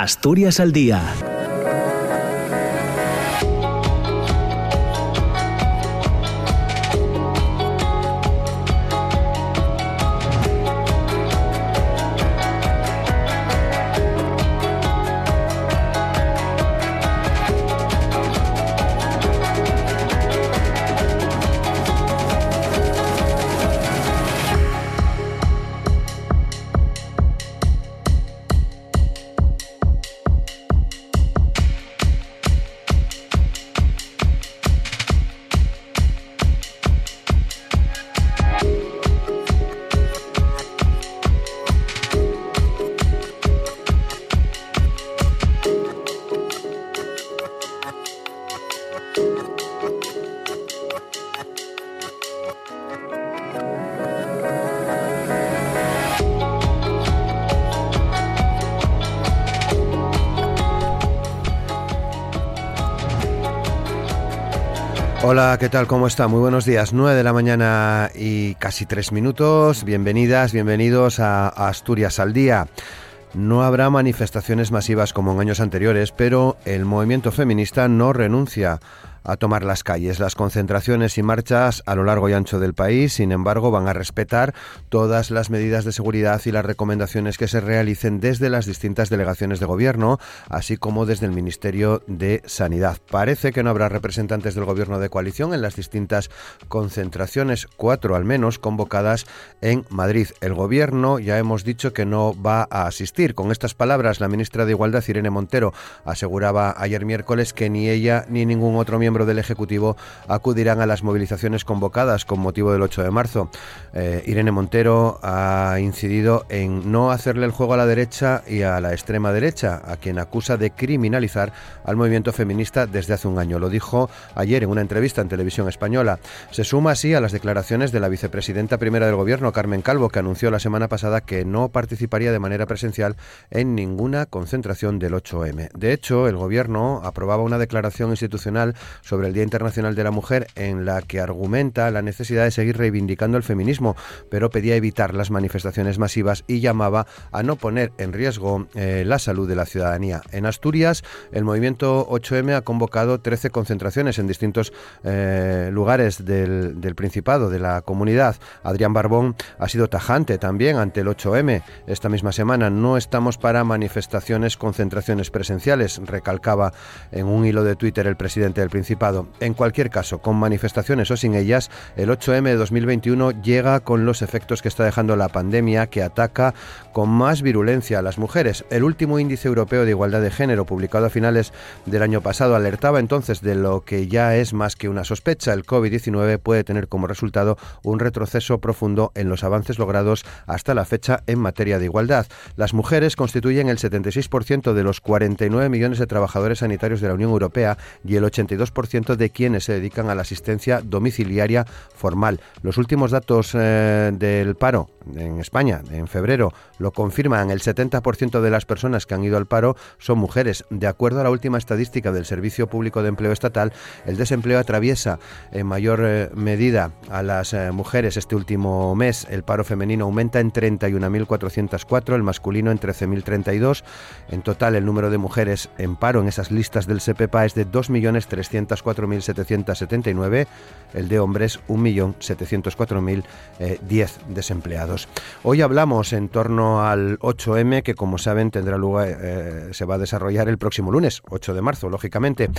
Asturias al Día ¿qué tal? ¿Cómo está? Muy buenos días. 9 de la mañana y casi tres minutos. Bienvenidas, bienvenidos a Asturias al Día. No habrá manifestaciones masivas como en años anteriores, pero el movimiento feminista no renuncia a tomar las calles. Las concentraciones y marchas a lo largo y ancho del país, sin embargo, van a respetar todas las medidas de seguridad y las recomendaciones que se realicen desde las distintas delegaciones de gobierno, así como desde el Ministerio de Sanidad. Parece que no habrá representantes del gobierno de coalición en las distintas concentraciones, cuatro al menos, convocadas en Madrid. El gobierno ya hemos dicho que no va a asistir. Con estas palabras, la ministra de Igualdad, Irene Montero, aseguraba ayer miércoles que ni ella ni ningún otro miembro miembros del Ejecutivo acudirán a las movilizaciones convocadas con motivo del 8 de marzo. Eh, Irene Montero ha incidido en no hacerle el juego a la derecha y a la extrema derecha, a quien acusa de criminalizar al movimiento feminista desde hace un año. Lo dijo ayer en una entrevista en televisión española. Se suma así a las declaraciones de la vicepresidenta primera del Gobierno, Carmen Calvo, que anunció la semana pasada que no participaría de manera presencial en ninguna concentración del 8M. De hecho, el Gobierno aprobaba una declaración institucional sobre el Día Internacional de la Mujer en la que argumenta la necesidad de seguir reivindicando el feminismo, pero pedía evitar las manifestaciones masivas y llamaba a no poner en riesgo eh, la salud de la ciudadanía. En Asturias, el movimiento 8M ha convocado 13 concentraciones en distintos eh, lugares del, del Principado, de la comunidad. Adrián Barbón ha sido tajante también ante el 8M. Esta misma semana no estamos para manifestaciones, concentraciones presenciales, recalcaba en un hilo de Twitter el presidente del Principado en cualquier caso, con manifestaciones o sin ellas, el 8M de 2021 llega con los efectos que está dejando la pandemia que ataca con más virulencia a las mujeres. El último índice europeo de igualdad de género, publicado a finales del año pasado, alertaba entonces de lo que ya es más que una sospecha. El COVID-19 puede tener como resultado un retroceso profundo en los avances logrados hasta la fecha en materia de igualdad. Las mujeres constituyen el 76% de los 49 millones de trabajadores sanitarios de la Unión Europea y el 82% de quienes se dedican a la asistencia domiciliaria formal. Los últimos datos eh, del paro en España en febrero lo confirman. El 70% de las personas que han ido al paro son mujeres. De acuerdo a la última estadística del Servicio Público de Empleo Estatal, el desempleo atraviesa en mayor eh, medida a las eh, mujeres este último mes. El paro femenino aumenta en 31.404, el masculino en 13.032. En total, el número de mujeres en paro en esas listas del SEPEPA es de 2.300.000 4.779, el de hombres 1.704.010 eh, desempleados. Hoy hablamos en torno al 8M, que como saben tendrá lugar, eh, se va a desarrollar el próximo lunes, 8 de marzo, lógicamente.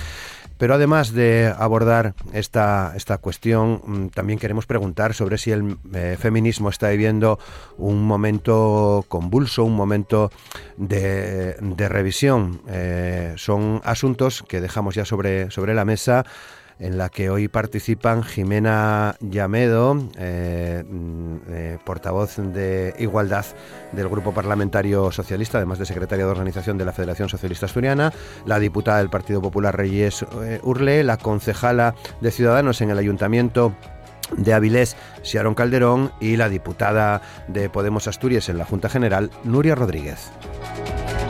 Pero además de abordar esta, esta cuestión, mm, también queremos preguntar sobre si el eh, feminismo está viviendo un momento convulso, un momento de, revisión. son asuntos que dejamos ya sobre, sobre la mesa en la que hoy participan Jimena Llamedo, eh, mm, eh, portavoz de Igualdad del Grupo Parlamentario Socialista, además de secretaria de Organización de la Federación Socialista Asturiana, la diputada del Partido Popular Reyes eh, Urle, la concejala de Ciudadanos en el Ayuntamiento de Avilés, Sharon Calderón, y la diputada de Podemos Asturias en la Junta General, Nuria Rodríguez.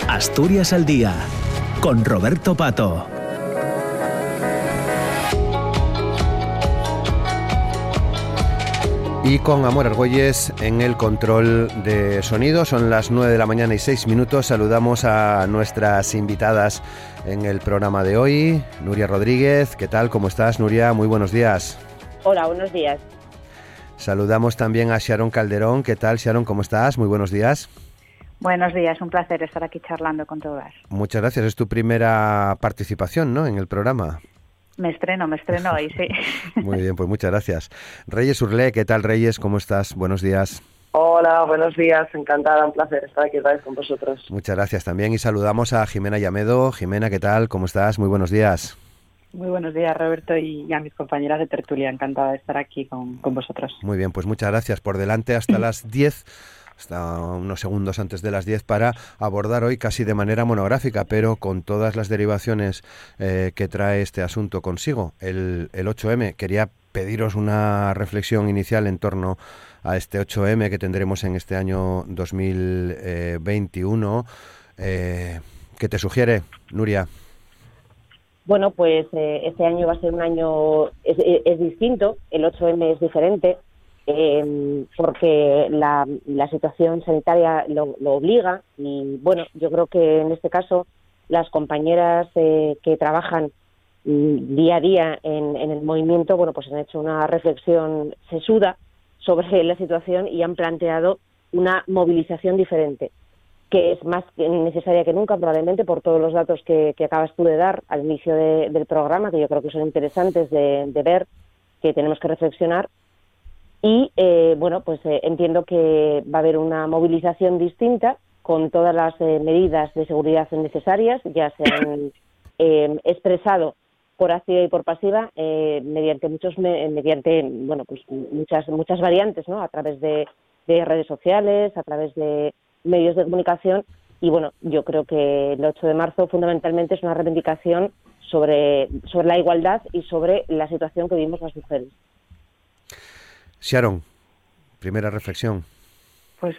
Asturias al Día, con Roberto Pato. Y con Amor Argüelles en el control de sonido. Son las 9 de la mañana y 6 minutos. Saludamos a nuestras invitadas en el programa de hoy. Nuria Rodríguez, ¿qué tal? ¿Cómo estás, Nuria? Muy buenos días. Hola, buenos días. Saludamos también a Sharon Calderón. ¿Qué tal, Sharon? ¿Cómo estás? Muy buenos días. Buenos días, un placer estar aquí charlando con todas. Muchas gracias. Es tu primera participación, ¿no? En el programa. Me estreno, me estreno hoy, sí. Muy bien, pues muchas gracias. Reyes Urlé, ¿qué tal Reyes? ¿Cómo estás? Buenos días. Hola, buenos días, encantada, un placer estar aquí otra vez con vosotros. Muchas gracias también y saludamos a Jimena Llamedo. Jimena, ¿qué tal? ¿Cómo estás? Muy buenos días. Muy buenos días, Roberto, y a mis compañeras de tertulia. Encantada de estar aquí con, con vosotros. Muy bien, pues muchas gracias. Por delante hasta las 10 hasta unos segundos antes de las 10 para abordar hoy casi de manera monográfica, pero con todas las derivaciones eh, que trae este asunto consigo, el, el 8M. Quería pediros una reflexión inicial en torno a este 8M que tendremos en este año 2021. Eh, ¿Qué te sugiere, Nuria? Bueno, pues eh, este año va a ser un año, es, es distinto, el 8M es diferente, eh, porque la, situación sanitaria lo, lo, obliga y bueno, yo creo que en este caso las compañeras eh, que trabajan mm, día a día en, en, el movimiento, bueno, pues han hecho una reflexión sesuda sobre la situación y han planteado una movilización diferente que es más necesaria que nunca, probablemente por todos los datos que, que acabas tú de dar al inicio de, del programa, que yo creo que son interesantes de ver, que tenemos que reflexionar y eh, bueno, pues eh, entiendo que va a haber una movilización distinta con todas las eh, medidas de seguridad necesarias, ya se han eh, expresado por activa y por pasiva mediante muchos mediante bueno pues muchas muchas variantes, ¿no? A través de, de redes sociales, a través de medios de comunicación y bueno, yo creo que el 8 de marzo fundamentalmente es una reivindicación sobre sobre la igualdad y sobre la situación que vivimos las mujeres. Sharon, primera reflexión. Pues,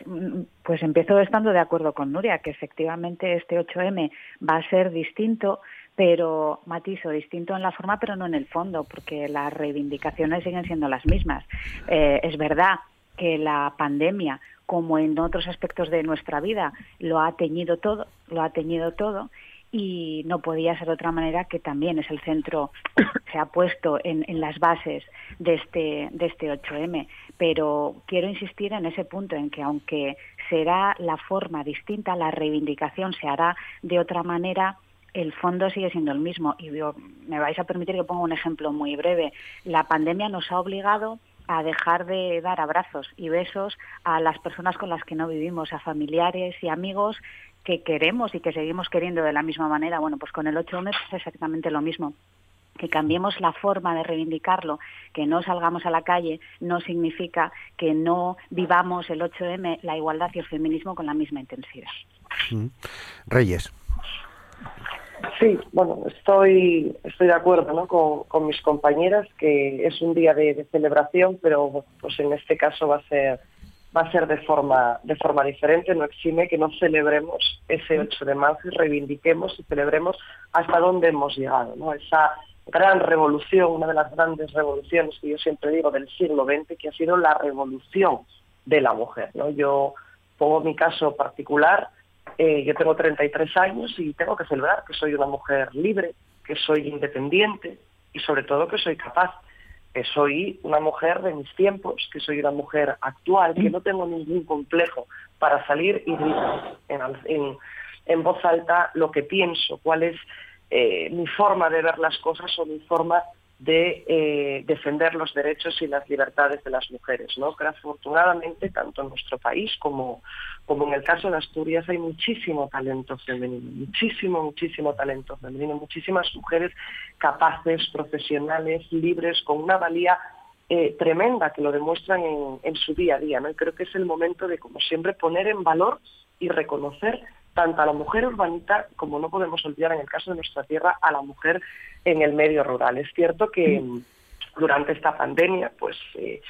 pues empiezo estando de acuerdo con Nuria, que efectivamente este 8M va a ser distinto, pero matizo, distinto en la forma, pero no en el fondo, porque las reivindicaciones siguen siendo las mismas. Eh, es verdad que la pandemia, como en otros aspectos de nuestra vida, lo ha teñido todo, lo ha teñido todo, y no podía ser de otra manera que también es el centro, se ha puesto en, las bases de este, de este 8M. Pero quiero insistir en ese punto, en que aunque será la forma distinta, la reivindicación se hará de otra manera, el fondo sigue siendo el mismo. Y yo, me vais a permitir que ponga un ejemplo muy breve. La pandemia nos ha obligado a dejar de dar abrazos y besos a las personas con las que no vivimos, a familiares y amigos que queremos y que seguimos queriendo de la misma manera. Bueno, pues con el 8M es exactamente lo mismo que cambiemos la forma de reivindicarlo, que no salgamos a la calle, no significa que no vivamos el 8M, la igualdad y el feminismo con la misma intensidad. Reyes. Sí, bueno, estoy, estoy de acuerdo ¿no? con, con mis compañeras que es un día de, de, celebración, pero pues en este caso va a ser va a ser de forma, de forma diferente, no exime que no celebremos ese 8 de marzo y reivindiquemos y celebremos hasta dónde hemos llegado, ¿no? Esa gran revolución, una de las grandes revoluciones que yo siempre digo del siglo XX, que ha sido la revolución de la mujer, ¿no? Yo pongo mi caso particular, eh, yo tengo 33 años y tengo que celebrar que soy una mujer libre, que soy independiente y sobre todo que soy capaz soy una mujer de mis tiempos, que soy una mujer actual, que no tengo ningún complejo para salir y en, en voz alta lo que pienso, cuál es eh, mi forma de ver las cosas o mi forma de eh, defender los derechos y las libertades de las mujeres, ¿no? Que afortunadamente, tanto en nuestro país como, como en el caso de Asturias, hay muchísimo talento femenino, muchísimo, muchísimo talento femenino, muchísimas mujeres capaces, profesionales, libres, con una valía eh, tremenda que lo demuestran en, en su día a día, ¿no? Y creo que es el momento de, como siempre, poner en valor y reconocer tanto a la mujer urbanita como no podemos olvidar en el caso de nuestra tierra a la mujer en el medio rural. Es cierto que durante esta pandemia, pues eh,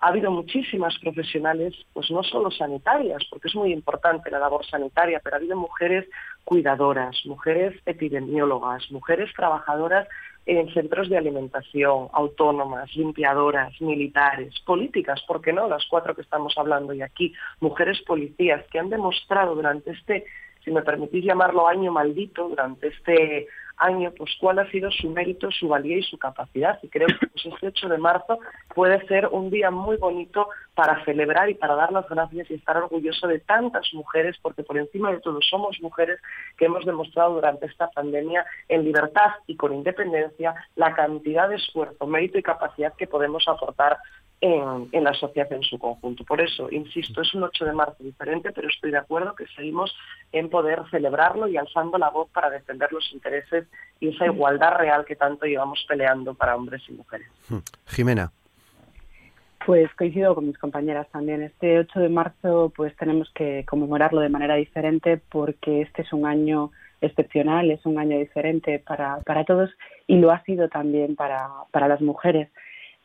ha habido muchísimas profesionales, pues no solo sanitarias, porque es muy importante la labor sanitaria, pero ha habido mujeres cuidadoras, mujeres epidemiólogas, mujeres trabajadoras en centros de alimentación, autónomas, limpiadoras, militares, políticas, ¿por qué no? Las cuatro que estamos hablando y aquí, mujeres policías que han demostrado durante este, si me permitís llamarlo año maldito, durante este año, pues cuál ha sido su mérito, su valía y su capacidad. Y creo que pues, este 8 de marzo puede ser un día muy bonito para celebrar y para dar las gracias y estar orgulloso de tantas mujeres, porque por encima de todo somos mujeres que hemos demostrado durante esta pandemia en libertad y con independencia la cantidad de esfuerzo, mérito y capacidad que podemos aportar en, la sociedad en su conjunto. Por eso, insisto, es un 8 de marzo diferente, pero estoy de acuerdo que seguimos en poder celebrarlo y alzando la voz para defender los intereses y esa igualdad real que tanto llevamos peleando para hombres y mujeres. Hmm. Jimena. Pues coincido con mis compañeras también. Este 8 de marzo pues tenemos que conmemorarlo de manera diferente porque este es un año excepcional, es un año diferente para, para todos y lo ha sido también para, para las mujeres.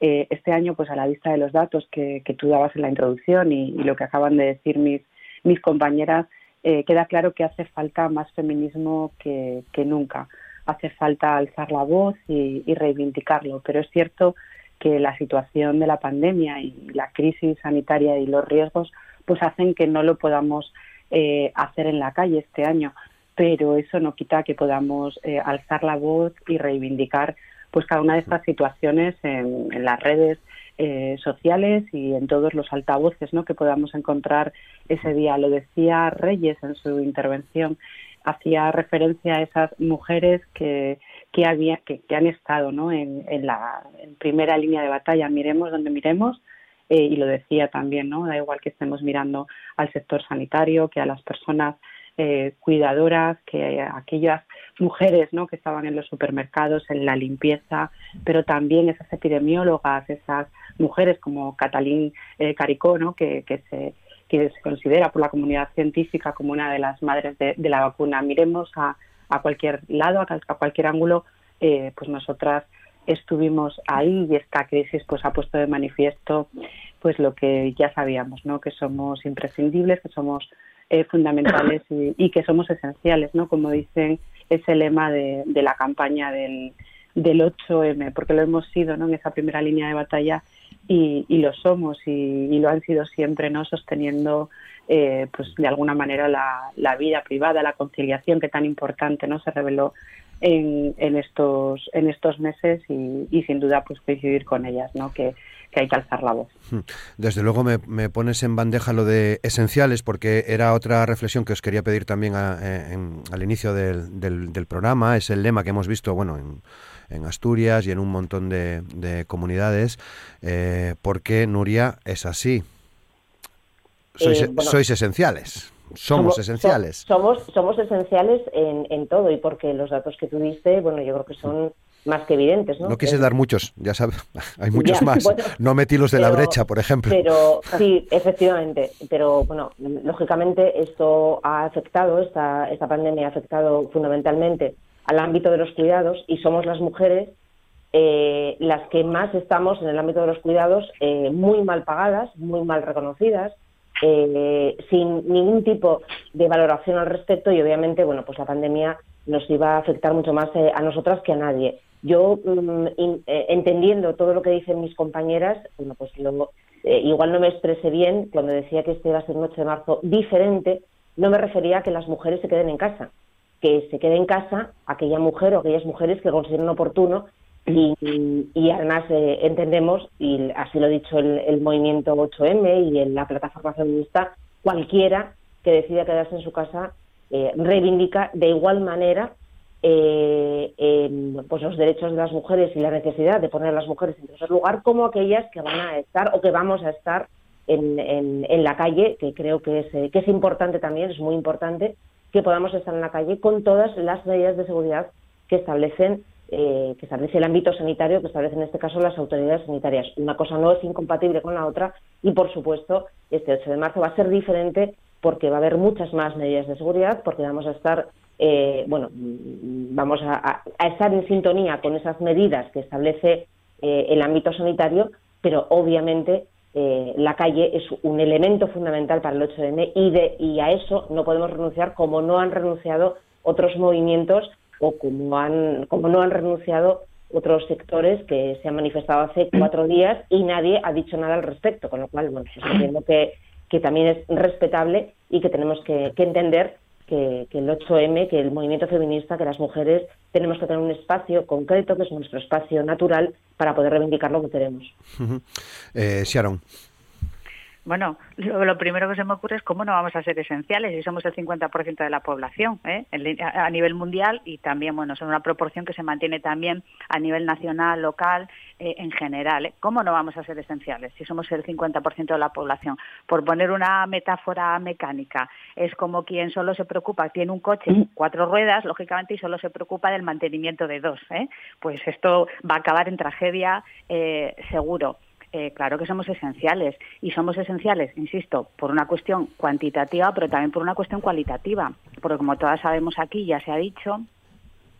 Eh, este año, pues a la vista de los datos que, tú dabas en la introducción y, lo que acaban de decir mis, mis compañeras, eh, queda claro que hace falta más feminismo que, nunca. Hace falta alzar la voz y, reivindicarlo, pero es cierto que la situación de la pandemia y la crisis sanitaria y los riesgos pues hacen que no lo podamos eh, hacer en la calle este año, pero eso no quita que podamos alzar la voz y reivindicar pues cada una de estas situaciones en, las redes eh, sociales y en todos los altavoces ¿no? que podamos encontrar ese día. Lo decía Reyes en su intervención, hacía referencia a esas mujeres que, que, había, que, han estado ¿no? en, la primera línea de batalla. Miremos donde miremos. Eh, y lo decía también, ¿no? Da igual que estemos mirando al sector sanitario, que a las personas eh, cuidadoras, que aquellas mujeres ¿no? que estaban en los supermercados, en la limpieza, pero también esas epidemiólogas, esas mujeres como Catalín eh, Caricó, ¿no? que, se, que se considera por la comunidad científica como una de las madres de, la vacuna. Miremos a, a cualquier lado, a, cualquier ángulo, eh, pues nosotras estuvimos ahí y esta crisis pues ha puesto de manifiesto pues lo que ya sabíamos, ¿no? que somos imprescindibles, que somos eh, fundamentales y, y, que somos esenciales, ¿no? Como dicen ese lema de, la campaña del, del 8M, porque lo hemos sido ¿no? en esa primera línea de batalla y, lo somos y, lo han sido siempre, ¿no? sosteniendo eh, pues de alguna manera la, la, vida privada, la conciliación que tan importante no se reveló en, en estos en estos meses y, y sin duda pues coincidir con ellas, ¿no? que que hay que alzar la voz. Hmm. Desde luego me, pones en bandeja lo de esenciales porque era otra reflexión que os quería pedir también eh, al inicio del, del, programa. Es el lema que hemos visto, bueno, en, Asturias y en un montón de, comunidades. Eh, porque Nuria es así. Sois, eh, sois esenciales. Somos, esenciales. somos, somos esenciales en, en todo y porque los datos que tú diste, bueno, yo creo que son más que evidentes. No, no quise dar muchos, ya sabes, hay muchos más. no metí los de la brecha, por ejemplo. Pero sí, efectivamente, pero bueno, lógicamente esto ha afectado, esta, esta pandemia ha afectado fundamentalmente al ámbito de los cuidados y somos las mujeres eh, las que más estamos en el ámbito de los cuidados eh, muy mal pagadas, muy mal reconocidas, eh, sin ningún tipo de valoración al respecto y obviamente, bueno, pues la pandemia nos iba a afectar mucho más a nosotras que a nadie. Yo, mm, eh, entendiendo todo lo que dicen mis compañeras, bueno, pues eh, igual no me expresé bien cuando decía que este iba a ser un 8 de marzo diferente, no me refería a que las mujeres se queden en casa, que se quede en casa aquella mujer o aquellas mujeres que consideren oportuno y, y además eh, entendemos, y así lo ha dicho el, movimiento 8M y en la plataforma feminista, cualquiera que decida quedarse en su casa reivindica de igual manera eh, pues los derechos de las mujeres y la necesidad de poner a las mujeres en tercer lugar como aquellas que van a estar o que vamos a estar en, en, la calle, que creo que es, eh, que es importante también, es muy importante que podamos estar en la calle con todas las medidas de seguridad que establecen eh, que establece el ámbito sanitario, que establecen en este caso las autoridades sanitarias. Una cosa no es incompatible con la otra y, por supuesto, este 8 de marzo va a ser diferente porque va a haber muchas más medidas de seguridad, porque vamos a estar eh, bueno, vamos a, estar en sintonía con esas medidas que establece eh, el ámbito sanitario, pero obviamente eh, la calle es un elemento fundamental para el 8M y, de, y a eso no podemos renunciar como no han renunciado otros movimientos o como, han, como no han renunciado otros sectores que se han manifestado hace cuatro días y nadie ha dicho nada al respecto, con lo cual, bueno, pues entiendo que, que también es respetable y que tenemos que, entender que, el 8M, que el movimiento feminista, que las mujeres tenemos que tener un espacio concreto, que es nuestro espacio natural, para poder reivindicar lo que queremos. eh, Sharon. Bueno, lo, primero que se me ocurre es cómo no vamos a ser esenciales si somos el 50% de la población ¿eh? a, nivel mundial y también, bueno, son una proporción que se mantiene también a nivel nacional, local, eh, en general. ¿eh? ¿Cómo no vamos a ser esenciales si somos el 50% de la población? Por poner una metáfora mecánica, es como quien solo se preocupa, tiene un coche, cuatro ruedas, lógicamente, y solo se preocupa del mantenimiento de dos. ¿eh? Pues esto va a acabar en tragedia seguro. Eh, claro que somos esenciales. Y somos esenciales, insisto, por una cuestión cuantitativa, pero también por una cuestión cualitativa. Porque como todas sabemos aquí, ya se ha dicho,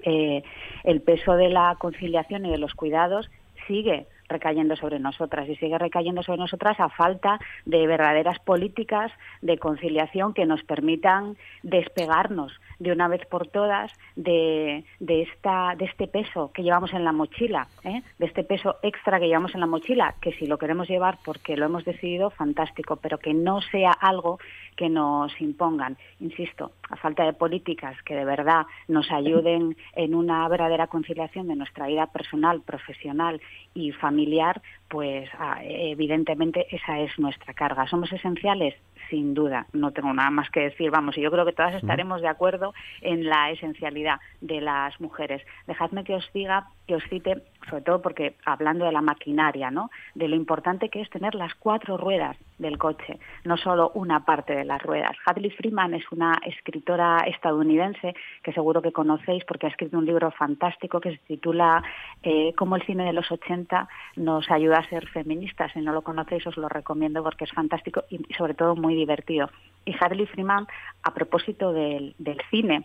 eh, el peso de la conciliación y de los cuidados sigue recayendo sobre nosotras y sigue recayendo sobre nosotras a falta de verdaderas políticas de conciliación que nos permitan despegarnos de una vez por todas de, de, esta, de este peso que llevamos en la mochila, ¿eh? de este peso extra que llevamos en la mochila, que si lo queremos llevar porque lo hemos decidido, fantástico, pero que no sea algo que nos impongan. Insisto, a falta de políticas que de verdad nos ayuden en una verdadera conciliación de nuestra vida personal, profesional y familiar, pues ah, evidentemente esa es nuestra carga. ¿Somos esenciales? Sin duda, no tengo nada más que decir. Vamos, y yo creo que todas estaremos de acuerdo en la esencialidad de las mujeres. Dejadme que os diga, que os cite, sobre todo porque hablando de la maquinaria, ¿no? De lo importante que es tener las cuatro ruedas del coche, no solo una parte de las ruedas. Hadley Freeman es una escritora estadounidense que seguro que conocéis porque ha escrito un libro fantástico que se titula eh, Cómo el cine de los 80 nos ayuda a ser feministas. Si no lo conocéis os lo recomiendo porque es fantástico y sobre todo muy divertido. Y Hadley Freeman, a propósito del, cine,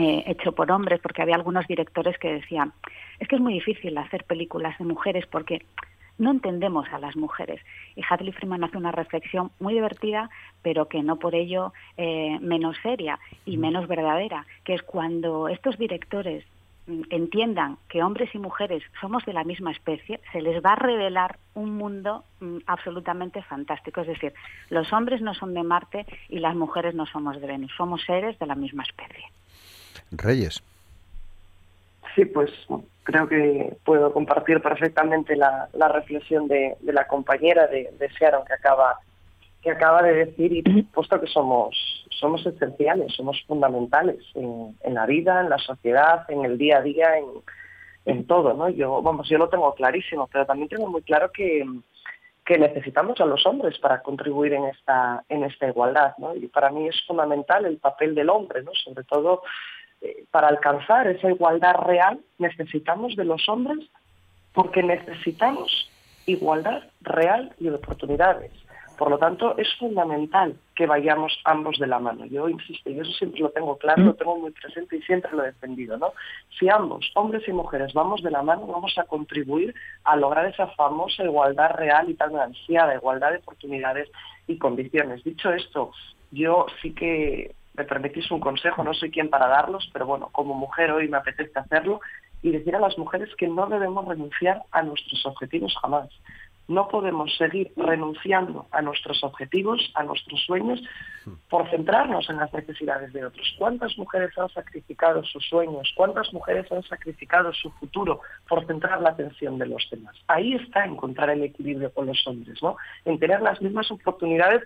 eh, hecho por hombres, porque había algunos directores que decían, es que es muy difícil hacer películas de mujeres porque no entendemos a las mujeres. Y Hadley Freeman hace una reflexión muy divertida, pero que no por ello eh, menos seria y menos verdadera, que es cuando estos directores mm, entiendan que hombres y mujeres somos de la misma especie, se les va a revelar un mundo mm, absolutamente fantástico. Es decir, los hombres no son de Marte y las mujeres no somos de Venus, somos seres de la misma especie. Reyes. Sí, pues creo que puedo compartir perfectamente la, reflexión de, la compañera de, de Sharon que acaba que acaba de decir y puesto que somos somos esenciales, somos fundamentales en, la vida, en la sociedad, en el día a día, en, en todo, ¿no? Yo, vamos, yo lo tengo clarísimo, pero también tengo muy claro que, que necesitamos a los hombres para contribuir en esta en esta igualdad, ¿no? Y para mí es fundamental el papel del hombre, ¿no? Sobre todo eh, para alcanzar esa igualdad real necesitamos de los hombres porque necesitamos igualdad real y de oportunidades. Por lo tanto, es fundamental que vayamos ambos de la mano. Yo insisto, y eso siempre lo tengo claro, lo tengo muy presente y siempre lo he defendido, ¿no? Si ambos, hombres y mujeres, vamos de la mano, vamos a contribuir a lograr esa famosa igualdad real y tan ansiada, igualdad de oportunidades y condiciones. Dicho esto, yo sí que me permitís un consejo, no soy quien para darlos, pero bueno, como mujer hoy me apetece hacerlo y decir a las mujeres que no debemos renunciar a nuestros objetivos jamás. No podemos seguir renunciando a nuestros objetivos, a nuestros sueños, por centrarnos en las necesidades de otros. ¿Cuántas mujeres han sacrificado sus sueños? ¿Cuántas mujeres han sacrificado su futuro por centrar la atención de los demás? Ahí está encontrar el equilibrio con los hombres, ¿no? En tener las mismas oportunidades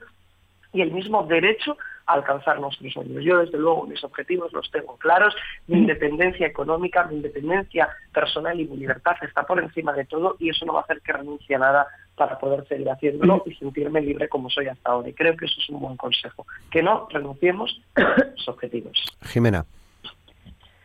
y el mismo derecho alcanzar nuestros sueños. Yo, desde luego, mis objetivos los tengo claros, mi independencia económica, mi independencia personal y mi libertad está por encima de todo y eso no va a hacer que renuncie a nada para poder seguir haciéndolo y sentirme libre como soy hasta ahora. Y creo que eso es un buen consejo, que no renunciemos a los objetivos. Jimena.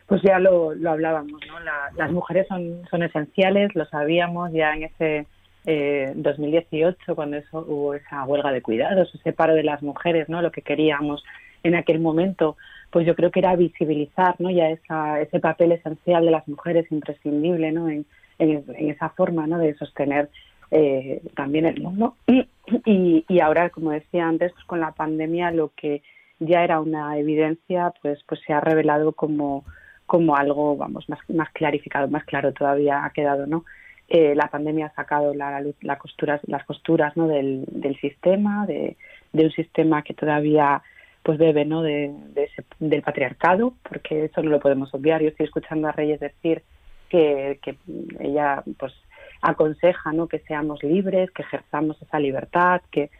Pues ya lo, hablábamos, ¿no? las mujeres son, son esenciales, lo sabíamos ya en ese eh, 2018, cuando eso, hubo esa huelga de cuidados, ese paro de las mujeres, ¿no? Lo que queríamos en aquel momento, pues yo creo que era visibilizar, ¿no? Ya esa, ese papel esencial de las mujeres imprescindible, ¿no? En, esa forma, ¿no? De sostener eh, también el mundo. Y, y ahora, como decía antes, pues con la pandemia lo que ya era una evidencia, pues, pues se ha revelado como, como algo, vamos, más, más clarificado, más claro todavía ha quedado, ¿no? Eh, la pandemia ha sacado la, la costuras, las costuras ¿no? del, del sistema, de, de, un sistema que todavía pues bebe ¿no? De, ese, del patriarcado, porque eso no lo podemos obviar. Yo estoy escuchando a Reyes decir que, que ella pues aconseja ¿no? que seamos libres, que ejerzamos esa libertad, que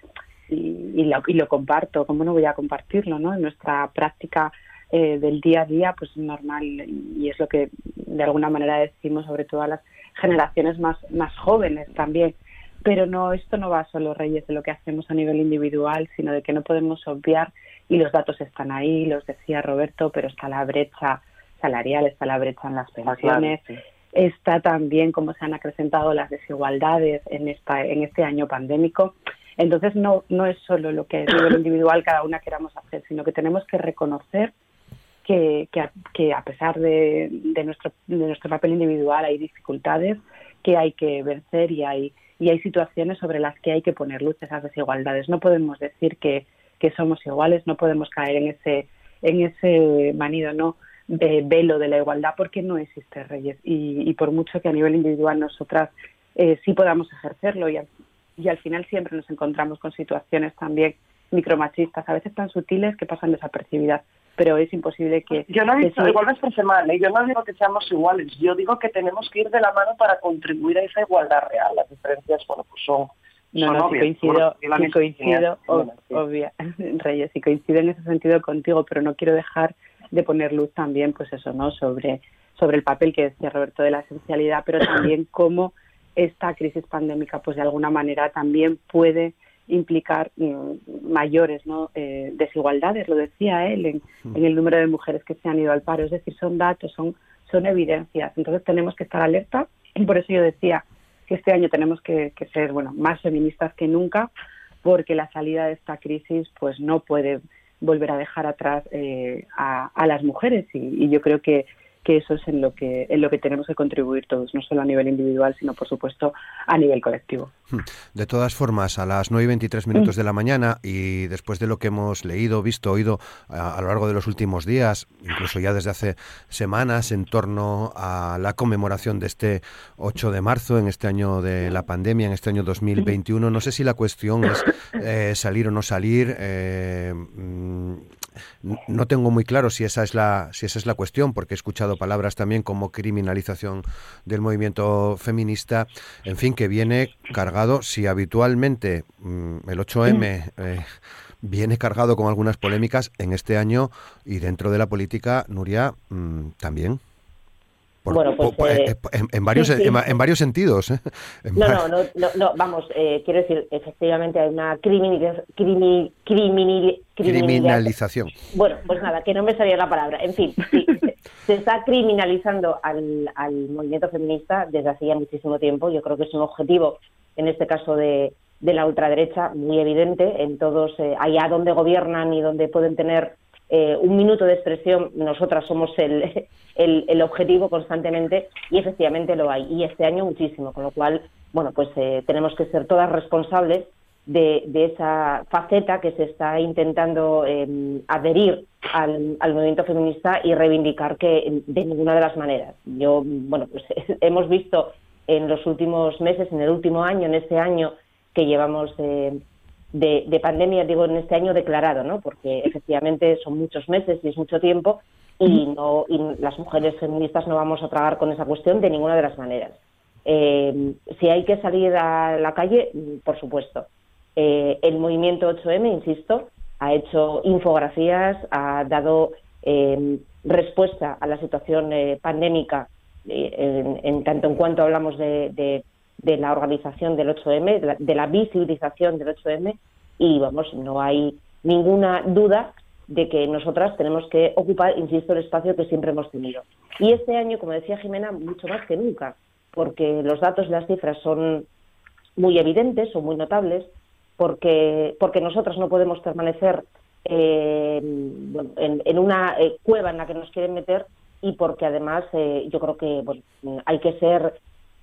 y, lo, y lo comparto, ¿cómo no voy a compartirlo? ¿no? En nuestra práctica eh, del día a día, pues normal, y es lo que de alguna manera decimos sobre todo a las generaciones más, más jóvenes también. Pero no, esto no va solo, Reyes, de lo que hacemos a nivel individual, sino de que no podemos obviar, y los datos están ahí, los decía Roberto, pero está la brecha salarial, está la brecha en las pensiones, ah, claro, sí. está también cómo se han acrecentado las desigualdades en, esta, en este año pandémico. Entonces, no, no es solo lo que a nivel individual cada una queramos hacer, sino que tenemos que reconocer que, que, a, pesar de, de, nuestro, de nuestro papel individual hay dificultades que hay que vencer y hay, y hay situaciones sobre las que hay que poner luz esas desigualdades. No podemos decir que, que somos iguales, no podemos caer en ese, en ese manido no de velo de la igualdad porque no existe Reyes. Y, y por mucho que a nivel individual nosotras eh, sí podamos ejercerlo y al, y al final siempre nos encontramos con situaciones también micromachistas, a veces tan sutiles que pasan desapercibidas pero es imposible que... Yo no digo, igual me expresé mal, ¿eh? yo no digo que seamos iguales, yo digo que tenemos que ir de la mano para contribuir a esa igualdad real. Las diferencias, bueno, pues son... No, son no, obvias. Si coincido, bueno, si coincido ob, obvia, Reyes, si coincido en ese sentido contigo, pero no quiero dejar de poner luz también, pues eso, ¿no? Sobre, sobre el papel que decía Roberto de la esencialidad, pero también cómo esta crisis pandémica, pues de alguna manera también puede implicar mm, mayores ¿no? eh, desigualdades, lo decía él, en, mm. en, el número de mujeres que se han ido al paro. Es decir, son datos, son, son evidencias. Entonces tenemos que estar alerta y por eso yo decía que este año tenemos que, que ser bueno más feministas que nunca porque la salida de esta crisis pues no puede volver a dejar atrás eh, a, a, las mujeres y, y yo creo que que eso es en lo que en lo que tenemos que contribuir todos, no solo a nivel individual, sino por supuesto a nivel colectivo. Hmm. De todas formas, a las 9 y 23 minutos de la mañana y después de lo que hemos leído, visto, oído a, a, lo largo de los últimos días, incluso ya desde hace semanas, en torno a la conmemoración de este 8 de marzo, en este año de la pandemia, en este año 2021, no sé si la cuestión es eh, salir o no salir. Eh, no tengo muy claro si esa es la si esa es la cuestión porque he escuchado palabras también como criminalización del movimiento feminista. En fin que viene cargado si habitualmente mmm, el 8M eh, viene cargado con algunas polémicas en este año y dentro de la política Nuria mmm, también por, bueno, pues, por, eh, en, en, varios, sí, sí. En, en, varios sentidos. ¿eh? No, no, no, no, no, vamos, eh, quiero decir, efectivamente hay una criminaliz crimin criminal criminalización. Bueno, pues nada, que no me salía la palabra. En fin, sí, se, se, está criminalizando al, al movimiento feminista desde hace ya muchísimo tiempo. Yo creo que es un objetivo, en este caso de, de la ultraderecha, muy evidente en todos, eh, allá donde gobiernan y donde pueden tener eh, un minuto de expresión, nosotras somos el, el, objetivo constantemente y efectivamente lo hay. Y este año muchísimo, con lo cual, bueno, pues eh, tenemos que ser todas responsables de, de, esa faceta que se está intentando eh, adherir al, al, movimiento feminista y reivindicar que de ninguna de las maneras. Yo, bueno, pues hemos visto en los últimos meses, en el último año, en este año que llevamos eh, de, de, pandemia, digo, en este año declarado, ¿no? Porque efectivamente son muchos meses y es mucho tiempo y, no, y las mujeres feministas no vamos a tragar con esa cuestión de ninguna de las maneras. Eh, si hay que salir a la calle, por supuesto. Eh, el movimiento 8M, insisto, ha hecho infografías, ha dado eh, respuesta a la situación eh, pandémica en, en, tanto en cuanto hablamos de, de de la organización del 8M, de la, de la visibilización del 8M, y vamos, no hay ninguna duda de que nosotras tenemos que ocupar, insisto, el espacio que siempre hemos tenido. Y este año, como decía Jimena, mucho más que nunca, porque los datos y las cifras son muy evidentes, son muy notables, porque, porque nosotras no podemos permanecer eh, en, en, una eh, cueva en la que nos quieren meter y porque además eh, yo creo que hay que ser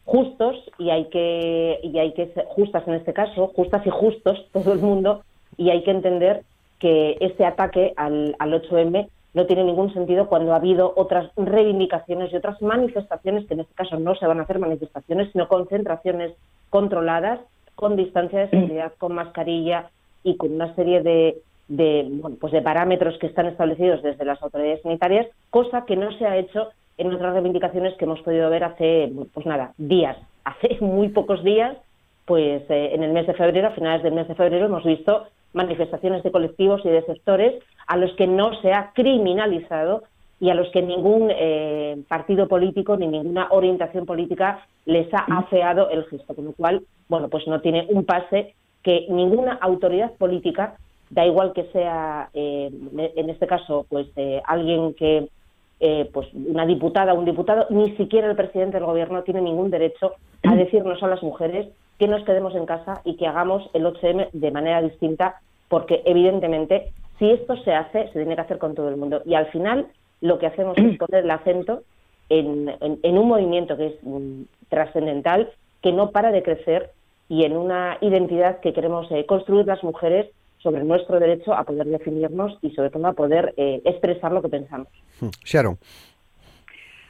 justos y hay que y hay que ser justas en este caso, justas y justos todo el mundo y hay que entender que este ataque al, al 8M no tiene ningún sentido cuando ha habido otras reivindicaciones y otras manifestaciones, que en este caso no se van a hacer manifestaciones, sino concentraciones controladas, con distancia de seguridad, con mascarilla y con una serie de, de, pues de parámetros que están establecidos desde las autoridades sanitarias, cosa que no se ha hecho en otras reivindicaciones que hemos podido ver hace, pues nada, días, hace muy pocos días, pues eh, en el mes de febrero, a finales del mes de febrero, hemos visto manifestaciones de colectivos y de sectores a los que no se ha criminalizado y a los que ningún eh, partido político ni ninguna orientación política les ha afeado el gesto, con lo cual, bueno, pues no tiene un pase que ninguna autoridad política, da igual que sea, eh, en este caso, pues eh, alguien que, pues una diputada, un diputado, ni siquiera el presidente del gobierno tiene ningún derecho a decirnos a las mujeres que nos quedemos en casa y que hagamos el 8M de manera distinta, porque evidentemente si esto se hace, se tiene que hacer con todo el mundo. Y al final lo que hacemos es poner el acento en, un movimiento que es mm, trascendental, que no para de crecer y en una identidad que queremos eh, construir las mujeres sobre nuestro derecho a poder definirnos y sobre todo a poder eh, expresar lo que pensamos. Sharon.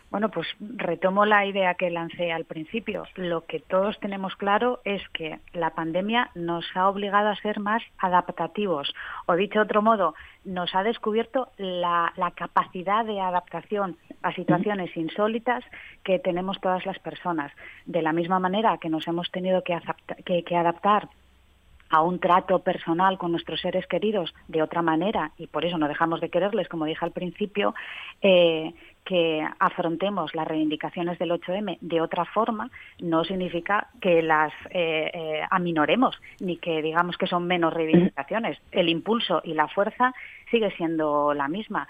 Bueno, pues retomo la idea que lancé al principio. Lo que todos tenemos claro es que la pandemia nos ha obligado a ser más adaptativos. O dicho de otro modo, nos ha descubierto la, capacidad de adaptación a situaciones insólitas que tenemos todas las personas. De la misma manera que nos hemos tenido que, adaptar a un trato personal con nuestros seres queridos de otra manera y por eso no dejamos de quererles, como dije al principio, eh, que afrontemos las reivindicaciones del 8M de otra forma no significa que las eh, eh, aminoremos ni que digamos que son menos reivindicaciones. El impulso y la fuerza sigue siendo la misma.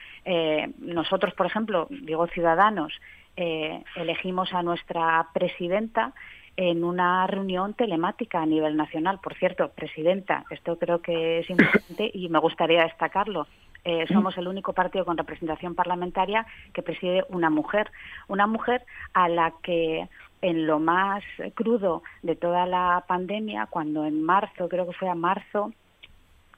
Nosotros, por ejemplo, digo ciudadanos, elegimos a nuestra presidenta en una reunión telemática a nivel nacional. Por cierto, presidenta, esto creo que es importante y me gustaría destacarlo. Eh, somos el único partido con representación parlamentaria que preside una mujer, una mujer a la que en lo más crudo de toda la pandemia, cuando en marzo, creo que fue a marzo,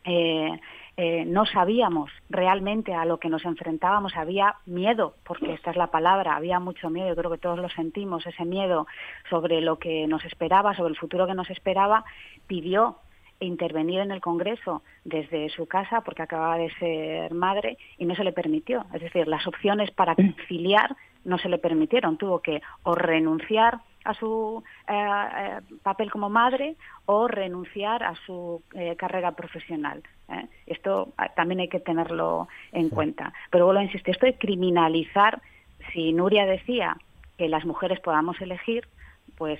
eh, eh, no sabíamos realmente a lo que nos enfrentábamos, había miedo, porque esta es la palabra, había mucho miedo, creo que todos lo sentimos, ese miedo sobre lo que nos esperaba, sobre el futuro que nos esperaba, pidió intervenir en el Congreso desde su casa porque acababa de ser madre y no se le permitió. Es decir, las opciones para conciliar no se le permitieron. Tuvo que o renunciar a su eh, eh, papel como madre o renunciar a su eh, carrera profesional. Esto ah, también hay que tenerlo en cuenta. Pero vuelvo a insistir, esto de criminalizar, si Nuria decía que las mujeres podamos elegir, pues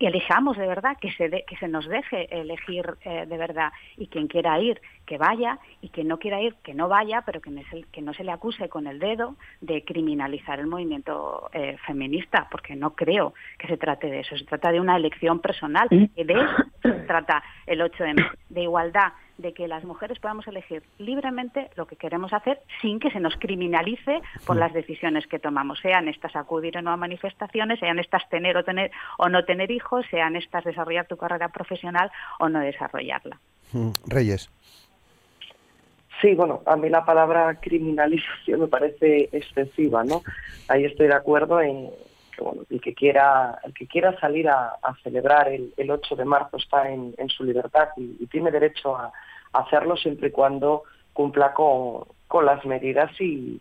elijamos de verdad, que se, que se nos deje elegir eh, de verdad. Y quien quiera ir, que vaya y quien no quiera ir, que no vaya, pero que no, se, que no se le acuse con el dedo de criminalizar el movimiento eh, feminista, porque no creo que se trate de eso, se trata de una elección personal y de eso se trata el 8M, de igualdad, de que las mujeres podamos elegir libremente lo que queremos hacer sin que se nos criminalice por las decisiones que tomamos, sean estas acudir o no a manifestaciones, sean estas tener o tener o no tener hijos, sean estas desarrollar tu carrera profesional o no desarrollarla. Mm, Reyes. Sí, bueno, a mí la palabra criminalización me parece excesiva, ¿no? Ahí estoy de acuerdo en que bueno, el que quiera, el que quiera salir a, celebrar el, 8 de marzo está en, su libertad y, tiene derecho a, hacerlo siempre y cuando cumpla con, las medidas y,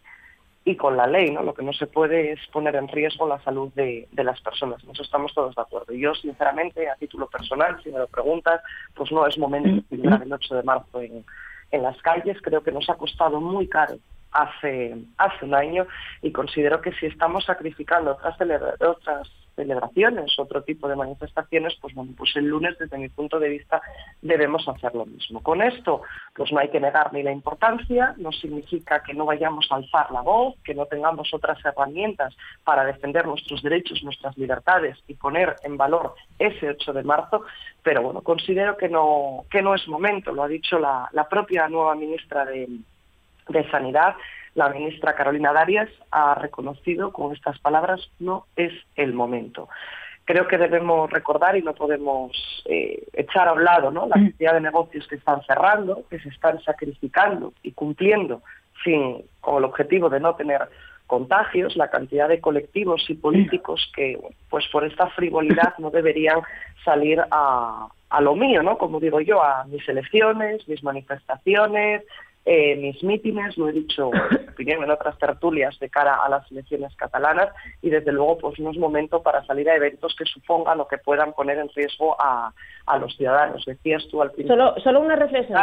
con la ley, ¿no? Lo que no se puede es poner en riesgo la salud de, las personas. En eso estamos todos de acuerdo. Y yo, sinceramente, a título personal, si me lo preguntas, pues no es momento de celebrar el 8 de marzo en, en las calles. Creo que nos ha costado muy caro hace, hace un año y considero que si estamos sacrificando otras, otras celebraciones, otro tipo de manifestaciones, pues bueno, pues el lunes desde mi punto de vista debemos hacer lo mismo. Con esto, pues no hay que negar ni la importancia, no significa que no vayamos a alzar la voz, que no tengamos otras herramientas para defender nuestros derechos, nuestras libertades y poner en valor ese 8 de marzo, pero bueno, considero que no, que no es momento, lo ha dicho la, la propia nueva ministra de, de Sanidad, la ministra Carolina Darias ha reconocido con estas palabras no es el momento. creo que debemos recordar y no podemos eh, echar a un lado ¿no? la mm. cantidad de negocios que están cerrando, que se están sacrificando y cumpliendo sin, con el objetivo de no tener contagios, la cantidad de colectivos y políticos que, pues por esta frivolidad no deberían salir a, a lo mío, ¿no? Como digo yo, a mis elecciones, mis manifestaciones, eh, mis mítines, lo he dicho en otras tertulias de cara a las elecciones catalanas y desde luego pues no es momento para salir a eventos que supongan o que puedan poner en riesgo a, a los ciudadanos. Decías tú al principio. Solo, solo una reflexión.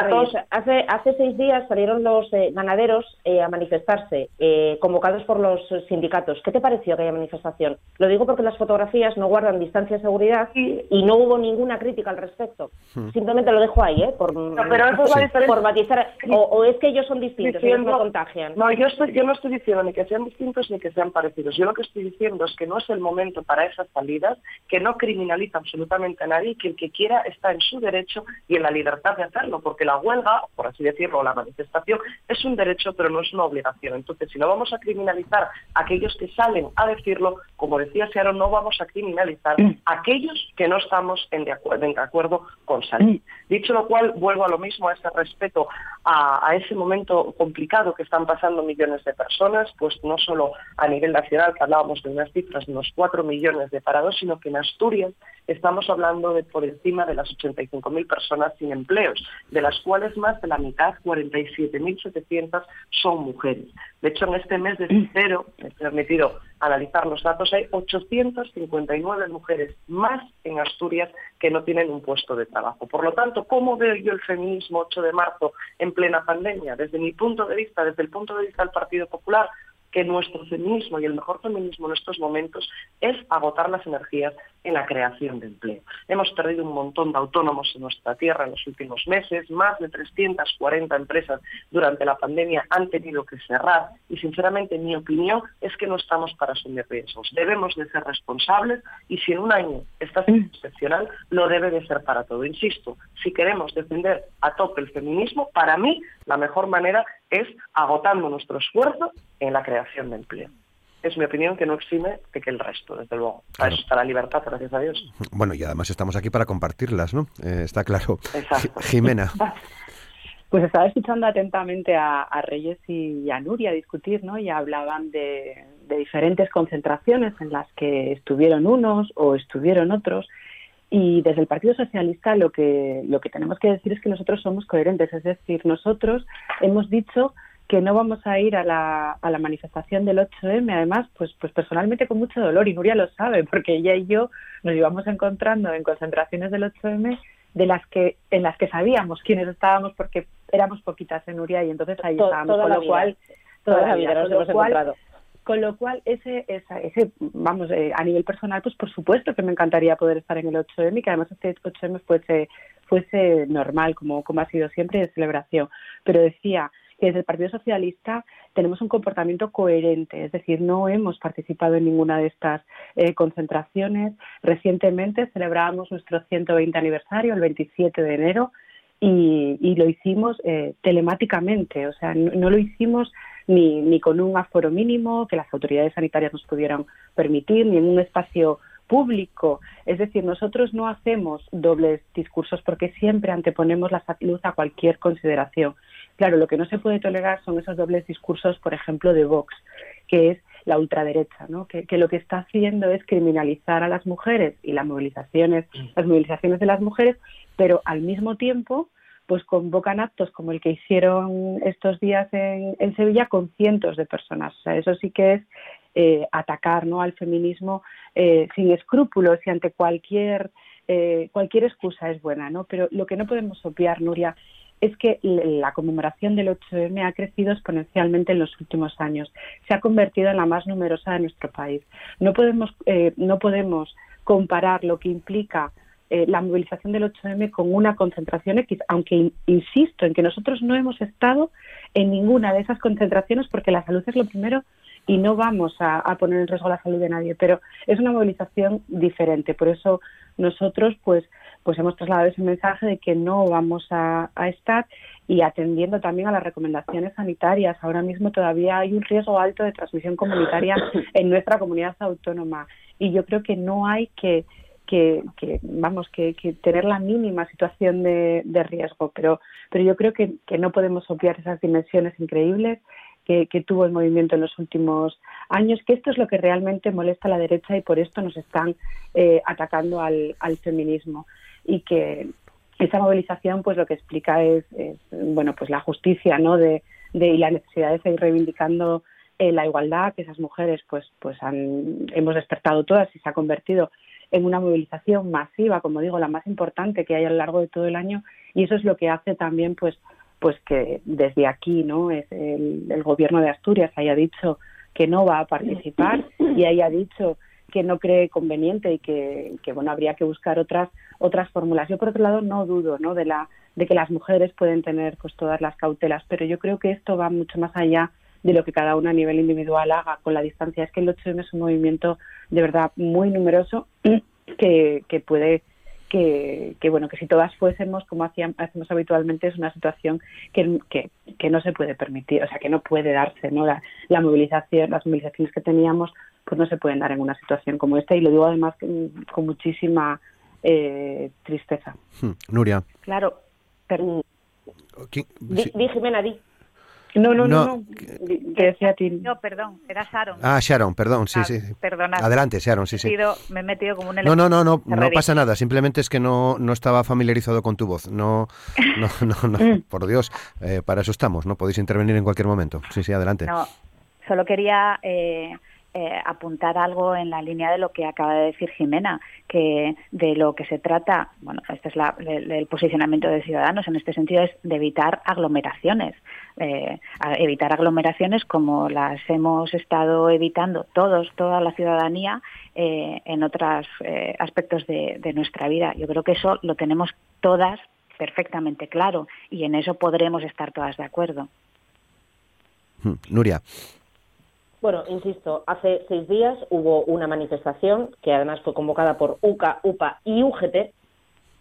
Hace, hace seis días salieron los eh, ganaderos eh, a manifestarse, eh, convocados por los sindicatos. ¿Qué te pareció aquella manifestación? Lo digo porque las fotografías no guardan distancia de seguridad y no hubo ninguna crítica al respecto. Hmm. Simplemente lo dejo ahí, ¿eh? Por, por, matizar. O, es que ellos son distintos, ellos no contagian. No, yo, estoy, yo no estoy diciendo ni que sean distintos ni que sean parecidos. Yo lo que estoy diciendo es que no es el momento para esas salidas, que no criminaliza absolutamente a nadie, que el que quiera está en su derecho y en la libertad de hacerlo, porque la huelga, por así decirlo, la manifestación, es un derecho pero no es una obligación. Entonces, si no vamos a criminalizar a aquellos que salen a decirlo, como decía Searo, no vamos a criminalizar mm. a aquellos que no estamos en de, acuerdo, en acuerdo con salir. Mm. Dicho lo cual, vuelvo a lo mismo, a ese respeto, a, ese momento complicado que están pasando millones de personas, pues no solo a nivel nacional, que hablábamos de unas cifras de unos 4 millones de parados, sino que en Asturias estamos hablando de por encima de las 85.000 personas sin empleos, de las cuales más de la mitad, 47.700, son mujeres. De hecho, en este mes de cero, he permitido analizar los datos, hay 859 mujeres más en Asturias que no tienen un puesto de trabajo. Por lo tanto, ¿cómo veo yo el feminismo 8 de marzo en plena pandemia? Desde mi punto de vista, desde el punto de vista del Partido Popular, que nuestro feminismo y el mejor feminismo en estos momentos es agotar las energías en la creación de empleo. Hemos perdido un montón de autónomos en nuestra tierra en los últimos meses, más de 340 empresas durante la pandemia han tenido que cerrar y sinceramente mi opinión es que no estamos para asumir riesgos. Debemos de ser responsables y si en un año está siendo excepcional, lo debe de ser para todo. Insisto, si queremos defender a tope el feminismo, para mí la mejor manera es agotando nuestro esfuerzo en la creación de empleo. Es mi opinión que no exime de que el resto, desde luego. Para eso está la libertad, gracias a Dios. Bueno, y además estamos aquí para compartirlas, ¿no? Eh, está claro. Jimena. Pues estaba escuchando atentamente a, Reyes y a Nuria discutir, ¿no? Y hablaban de, de, diferentes concentraciones en las que estuvieron unos o estuvieron otros. Y desde el Partido Socialista lo que, lo que tenemos que decir es que nosotros somos coherentes, es decir, nosotros hemos dicho que no vamos a ir a la, a la manifestación del 8M, además, pues, pues personalmente con mucho dolor, y Nuria lo sabe, porque ella y yo nos íbamos encontrando en concentraciones del 8M de las que, en las que sabíamos quiénes estábamos, porque éramos poquitas en Nuria, y entonces ahí estábamos, con lo cual, toda la vida nos hemos encontrado con lo cual, ese, ese vamos, eh, a nivel personal, pues por supuesto que me encantaría poder estar en el 8M y que además este 8M fuese, fuese normal, como, como ha sido siempre, de celebración. Pero decía que desde el Partido Socialista tenemos un comportamiento coherente, es decir, no hemos participado en ninguna de estas eh, concentraciones. Recientemente celebrábamos nuestro 120 aniversario, el 27 de enero, y, lo hicimos eh, telemáticamente, o sea, no lo hicimos ni, ni con un aforo mínimo que las autoridades sanitarias nos pudieran permitir, ni en un espacio público. Es decir, nosotros no hacemos dobles discursos porque siempre anteponemos la salud a cualquier consideración. Claro, lo que no se puede tolerar son esos dobles discursos, por ejemplo, de Vox, que es la ultraderecha, ¿no? que, que, lo que está haciendo es criminalizar a las mujeres y las movilizaciones, las movilizaciones de las mujeres, pero al mismo tiempo pues convocan actos como el que hicieron estos días en, Sevilla con cientos de personas. O sea, eso sí que es eh, atacar ¿no? al feminismo eh, sin escrúpulos y ante cualquier, eh, cualquier excusa es buena. ¿no? Pero lo que no podemos obviar, Nuria, es que la conmemoración del 8M ha crecido exponencialmente en los últimos años. Se ha convertido en la más numerosa de nuestro país. No podemos, no podemos comparar lo que implica eh, la movilización del 8M con una concentración X, aunque insisto en que nosotros no hemos estado en ninguna de esas concentraciones porque la salud es lo primero y no vamos a, poner en riesgo la salud de nadie, pero es una movilización diferente. Por eso nosotros pues, pues hemos trasladado ese mensaje de que no vamos a, estar y atendiendo también a las recomendaciones sanitarias. Ahora mismo todavía hay un riesgo alto de transmisión comunitaria en nuestra comunidad autónoma. Y yo creo que no hay que que, vamos que, tener la mínima situación de, riesgo. Pero pero yo creo que, no podemos obviar esas dimensiones increíbles que, tuvo el movimiento en los últimos años que esto es lo que realmente molesta a la derecha y por esto nos están eh, atacando al, al feminismo y que esa movilización pues lo que explica es, bueno pues la justicia no de, y la necesidad de seguir reivindicando eh, la igualdad que esas mujeres pues pues han, hemos despertado todas y se ha convertido en una movilización masiva como digo la más importante que hay a lo largo de todo el año y eso es lo que hace también pues pues que desde aquí no es el, el gobierno de Asturias haya dicho que no va a participar y haya dicho que no cree conveniente y que, bueno habría que buscar otras otras fórmulas. Yo por otro lado no dudo ¿no? de la de que las mujeres pueden tener pues todas las cautelas, pero yo creo que esto va mucho más allá de lo que cada una a nivel individual haga con la distancia. Es que el 8M es un movimiento de verdad muy numeroso que, que puede que, que, bueno que si todas fuésemos como hacíamos, hacemos habitualmente es una situación que, que, que, no se puede permitir o sea que no puede darse no la, la movilización las movilizaciones que teníamos pues no se pueden dar en una situación como esta y lo digo además con muchísima eh, tristeza. Hmm, Nuria. Claro, pero... Di, Jimena, di. No, no, no, no. decía a ti. No, perdón, era Sharon. Ah, Sharon, perdón, sí, sí. Perdona. Adelante, Sharon, sí, sí. Me he metido como un No, no, no, no, no pasa nada, simplemente es que no, no estaba familiarizado con tu voz. No, no, no, no mm. por Dios, eh, para eso estamos, ¿no? Podéis intervenir en cualquier momento. Sí, sí, adelante. No, solo quería eh, eh, apuntar algo en la línea de lo que acaba de decir Jimena, que de lo que se trata, bueno, este es el, posicionamiento de Ciudadanos en este sentido, es de evitar aglomeraciones. Eh, evitar aglomeraciones como las hemos estado evitando todos, toda la ciudadanía, eh, en otros aspectos de, de nuestra vida. Yo creo que eso lo tenemos todas perfectamente claro y en eso podremos estar todas de acuerdo. Hmm, Nuria. Bueno, insisto, hace seis días hubo una manifestación que además fue convocada por UCA, UPA y UGT.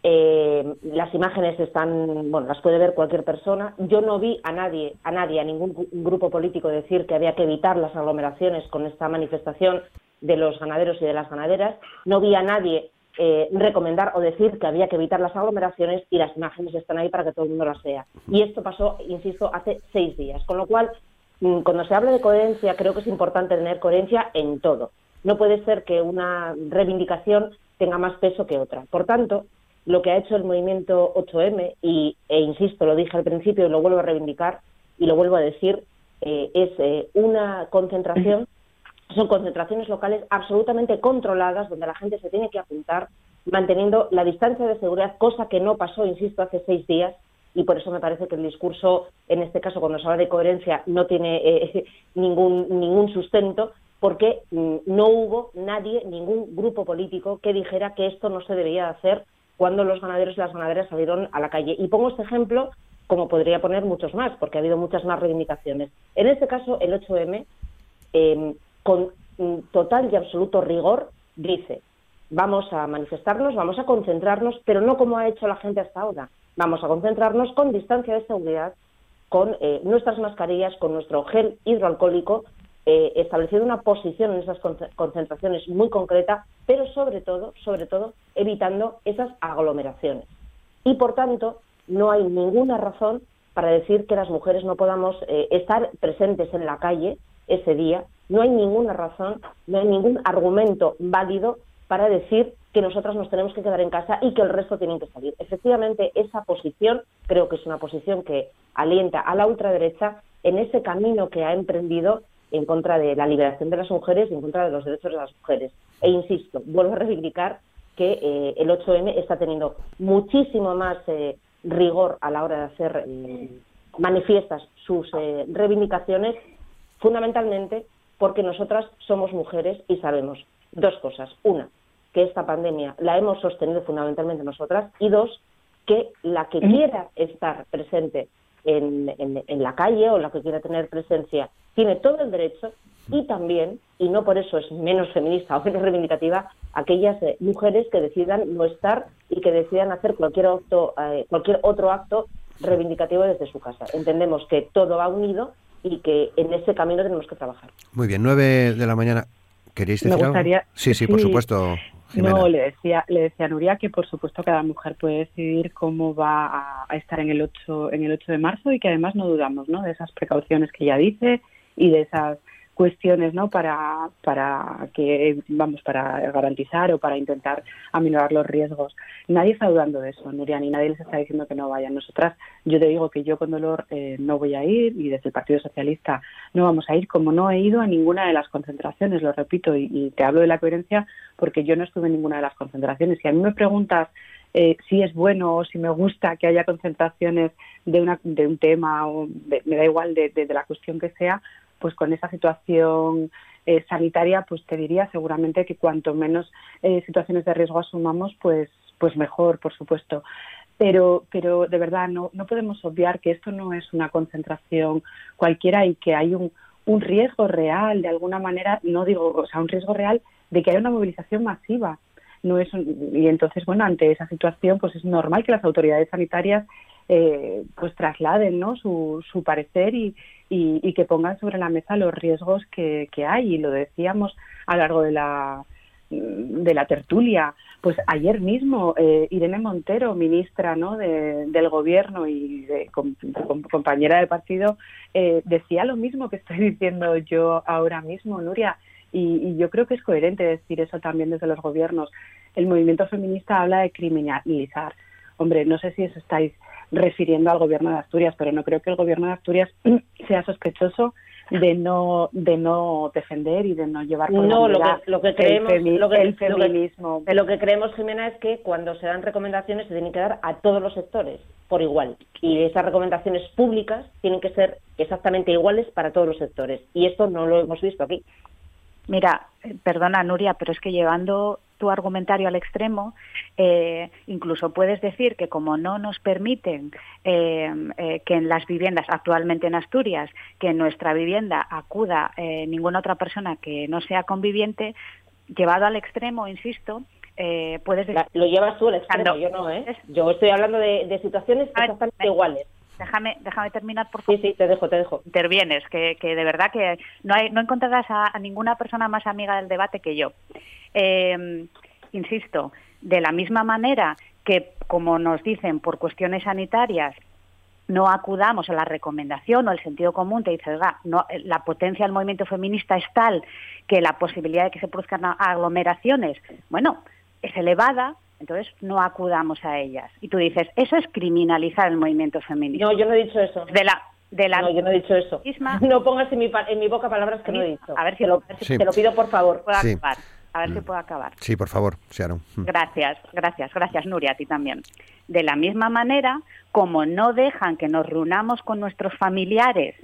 Eh, las imágenes están, bueno, las puede ver cualquier persona. Yo no vi a nadie, a nadie, a ningún grupo político decir que había que evitar las aglomeraciones con esta manifestación de los ganaderos y de las ganaderas. No vi a nadie eh, recomendar o decir que había que evitar las aglomeraciones y las imágenes están ahí para que todo el mundo las vea. Y esto pasó, insisto, hace seis días, con lo cual cuando se habla de coherencia, creo que es importante tener coherencia en todo. No puede ser que una reivindicación tenga más peso que otra. Por tanto, lo que ha hecho el movimiento 8M, y, e insisto, lo dije al principio y lo vuelvo a reivindicar y lo vuelvo a decir, eh, es eh, una concentración, son concentraciones locales absolutamente controladas, donde la gente se tiene que apuntar, manteniendo la distancia de seguridad, cosa que no pasó, insisto, hace seis días, y por eso me parece que el discurso, en este caso, cuando se habla de coherencia, no tiene eh, ningún, ningún sustento, porque mm, no hubo nadie, ningún grupo político que dijera que esto no se debía hacer cuando los ganaderos y las ganaderas salieron a la calle. Y pongo este ejemplo como podría poner muchos más, porque ha habido muchas más reivindicaciones. En este caso, el 8M, em, con mm, total y absoluto rigor, dice, vamos a manifestarnos, vamos a concentrarnos, pero no como ha hecho la gente hasta ahora, Vamos a concentrarnos con distancia de seguridad, con eh, nuestras mascarillas, con nuestro gel hidroalcohólico, eh, estableciendo una posición en esas concentraciones muy concreta, pero sobre todo, sobre todo, evitando esas aglomeraciones. Y por tanto, no hay ninguna razón para decir que las mujeres no podamos eh, estar presentes en la calle ese día. No hay ninguna razón, no hay ningún argumento válido para decir que nosotras nos tenemos que quedar en casa y que el resto tienen que salir. Efectivamente, esa posición creo que es una posición que alienta a la ultraderecha en ese camino que ha emprendido en contra de la liberación de las mujeres y en contra de los derechos de las mujeres. E insisto, vuelvo a reivindicar que eh, el 8M está teniendo muchísimo más eh, rigor a la hora de hacer eh, manifiestas sus reivindicaciones, fundamentalmente porque nosotras somos mujeres y sabemos dos cosas. Una, que esta pandemia la hemos sostenido fundamentalmente nosotras y dos, que la que quiera estar presente en, la calle o la que quiera tener presencia tiene todo el derecho y también, y no por eso es menos feminista o menos reivindicativa, aquellas eh, mujeres que decidan no estar y que decidan hacer cualquier, acto, eh, cualquier otro acto reivindicativo desde su casa. Entendemos que todo va unido y que en ese camino tenemos que trabajar. Muy bien, nueve de la mañana. ¿Queréis decir Me gustaría, algo? Sí, sí, por supuesto. No, le decía, le decía a Nuria que por supuesto cada mujer puede decidir cómo va a, a, estar en el 8 en el 8 de marzo y que además no dudamos, ¿no? De esas precauciones que ella dice y de esas cuestiones no para para que vamos para garantizar o para intentar aminorar los riesgos. Nadie está dudando de eso Nuria ni nadie les está diciendo que no vayan. Nosotras yo te digo que yo con dolor eh, no voy a ir y desde el Partido Socialista no vamos a ir como no he ido a ninguna de las concentraciones lo repito y, te hablo de la coherencia porque yo no estuve en ninguna de las concentraciones. Y a mí me preguntas eh, si es bueno o si me gusta que haya concentraciones de, una, de un tema o me da igual de, de la cuestión que sea pues con esa situación eh, sanitaria, pues te diría seguramente que cuanto menos eh, situaciones de riesgo asumamos, pues, pues mejor, por supuesto. Pero, pero de verdad no, no podemos obviar que esto no es una concentración cualquiera y que hay un, un riesgo real, de alguna manera, no digo, o sea, un riesgo real de que haya una movilización masiva. No es un, y entonces, bueno, ante esa situación, pues es normal que las autoridades sanitarias eh, pues trasladen ¿no? su, su parecer y, y, y, que pongan sobre la mesa los riesgos que, que, hay. Y lo decíamos a lo largo de la, de la tertulia. Pues ayer mismo eh, Irene Montero, ministra ¿no? de, del Gobierno y de, com, com, compañera del partido, eh, decía lo mismo que estoy diciendo yo ahora mismo, Nuria. Y, y yo creo que es coherente decir eso también desde los gobiernos. El movimiento feminista habla de criminalizar. Hombre, no sé si os estáis refiriendo al gobierno de Asturias, pero no creo que el gobierno de Asturias sea sospechoso de no de no defender y de no llevar por no lo que, lo que creemos el, lo que, el feminismo lo que, lo que, creemos Jimena es que cuando se dan recomendaciones se tienen que dar a todos los sectores por igual. Y esas recomendaciones públicas tienen que ser exactamente iguales para todos los sectores. Y esto no lo hemos visto aquí. Mira, perdona Nuria, pero es que llevando tu argumentario al extremo, eh, incluso puedes decir que como no nos permiten eh, eh, que en las viviendas, actualmente en Asturias, que en nuestra vivienda acuda eh, ninguna otra persona que no sea conviviente, llevado al extremo, insisto, eh, puedes decir... Lo llevas tú al extremo, yo no, ¿eh? Yo estoy hablando de, de situaciones exactamente iguales. Déjame, déjame terminar, por favor. Sí, sí, te dejo, te dejo. Intervienes, que, que de verdad que no, hay, no encontrarás a, a ninguna persona más amiga del debate que yo. Eh, insisto, de la misma manera que, como nos dicen, por cuestiones sanitarias no acudamos a la recomendación o el sentido común, te dice, oiga, no, la potencia del movimiento feminista es tal que la posibilidad de que se produzcan aglomeraciones, bueno, es elevada, entonces no acudamos a ellas. Y tú dices, eso es criminalizar el movimiento feminista. No, yo no he dicho eso. De la, de la no, yo no he dicho eso. Misma... No pongas en mi, en mi boca palabras que no he dicho. A ver si te lo, sí. te lo pido, por favor. Puedo sí. acabar. A ver mm. si puedo acabar. Sí, por favor, Sharon. Mm. Gracias, gracias, gracias, Nuria, a ti también. De la misma manera, como no dejan que nos reunamos con nuestros familiares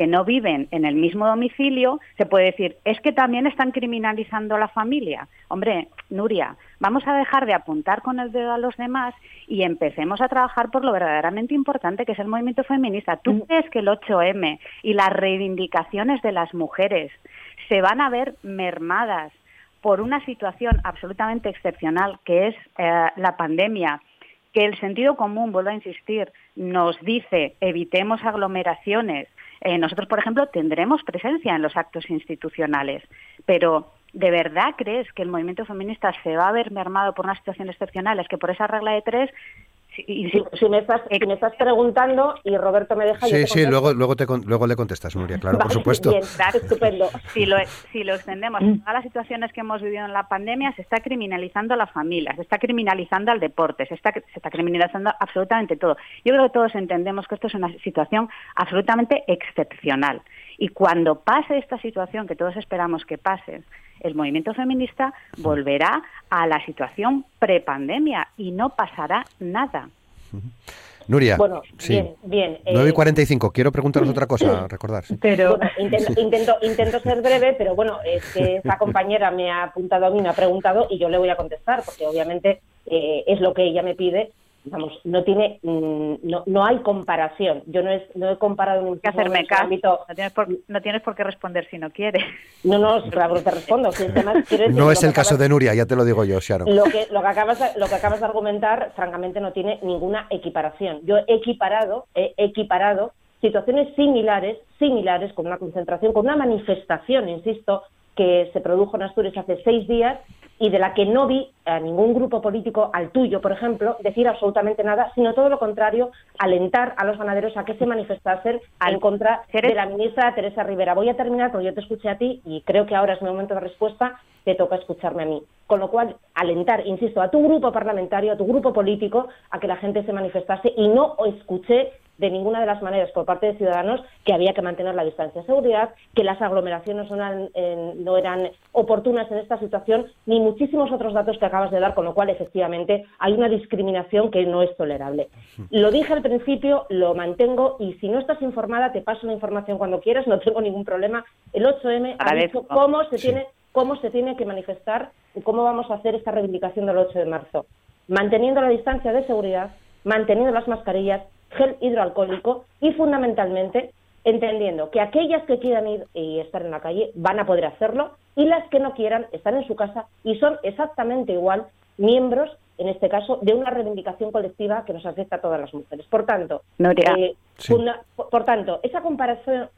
que no viven en el mismo domicilio, se puede decir, es que también están criminalizando a la familia. Hombre, Nuria, vamos a dejar de apuntar con el dedo a los demás y empecemos a trabajar por lo verdaderamente importante que es el movimiento feminista. ¿Tú crees que el 8M y las reivindicaciones de las mujeres se van a ver mermadas por una situación absolutamente excepcional que es eh, la pandemia, que el sentido común, vuelvo a insistir, nos dice evitemos aglomeraciones. Eh, nosotros, por ejemplo, tendremos presencia en los actos institucionales, pero ¿de verdad crees que el movimiento feminista se va a ver mermado por una situación excepcional? Es que por esa regla de tres si, si, si, me estás, si me estás preguntando y Roberto me deja... Sí, sí, luego, luego, te, luego le contestas, Nuria, claro, vale, por supuesto. Bien, estupendo. Si lo, si lo extendemos a todas las situaciones que hemos vivido en la pandemia, se está criminalizando a la familia, se está criminalizando al deporte, se está, se está criminalizando absolutamente todo. Yo creo que todos entendemos que esto es una situación absolutamente excepcional. Y cuando pase esta situación, que todos esperamos que pase, el movimiento feminista volverá a la situación prepandemia y no pasará nada. Nuria, bueno, sí. bien, bien. 9 y 45, quiero preguntaros otra cosa, recordar. Sí. Pero bueno, intento, intento, intento, ser breve, pero bueno, es que esta compañera me ha apuntado a mí, me ha preguntado y yo le voy a contestar, porque obviamente eh, es lo que ella me pide vamos, no tiene, mm, no, no hay comparación. Yo no, es, no he comparado ningún que hacerme caso. Ámbito... No, tienes por, no tienes por qué responder si no quieres. No, no, claro, te respondo. no es el caso de Nuria, ya te lo digo yo, Sharon. Lo que, lo, que acabas, lo que acabas de argumentar, francamente, no tiene ninguna equiparación. Yo he equiparado, he equiparado situaciones similares, similares, con una concentración, con una manifestación, insisto, que se produjo en Asturias hace seis días y de la que no vi a ningún grupo político, al tuyo, por ejemplo, decir absolutamente nada, sino todo lo contrario, alentar a los ganaderos a que se manifestasen en contra de la ministra Teresa Rivera. Voy a terminar porque yo te escuché a ti y creo que ahora es mi momento de respuesta, te toca escucharme a mí. Con lo cual, alentar, insisto, a tu grupo parlamentario, a tu grupo político, a que la gente se manifestase y no escuché de ninguna de las maneras por parte de Ciudadanos que había que mantener la distancia de seguridad, que las aglomeraciones no eran, no eran oportunas en esta situación, ni muchísimos otros datos que acabas de dar, con lo cual efectivamente hay una discriminación que no es tolerable. Lo dije al principio, lo mantengo y si no estás informada te paso la información cuando quieras, no tengo ningún problema. El 8M ha dicho cómo se tiene cómo se tiene que manifestar y cómo vamos a hacer esta reivindicación del 8 de marzo. Manteniendo la distancia de seguridad, manteniendo las mascarillas, gel hidroalcohólico y fundamentalmente entendiendo que aquellas que quieran ir y estar en la calle van a poder hacerlo y las que no quieran están en su casa y son exactamente igual miembros, en este caso, de una reivindicación colectiva que nos afecta a todas las mujeres. Por tanto, eh, por, tanto esa comparación,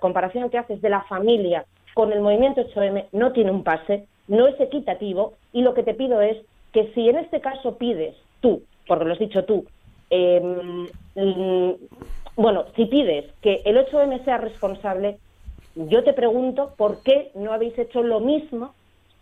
comparación que haces de la familia con el movimiento 8M no tiene un pase, no es equitativo y lo que te pido es que si en este caso pides tú, porque lo has dicho tú, eh, bueno, si pides que el 8M sea responsable, yo te pregunto por qué no habéis hecho lo mismo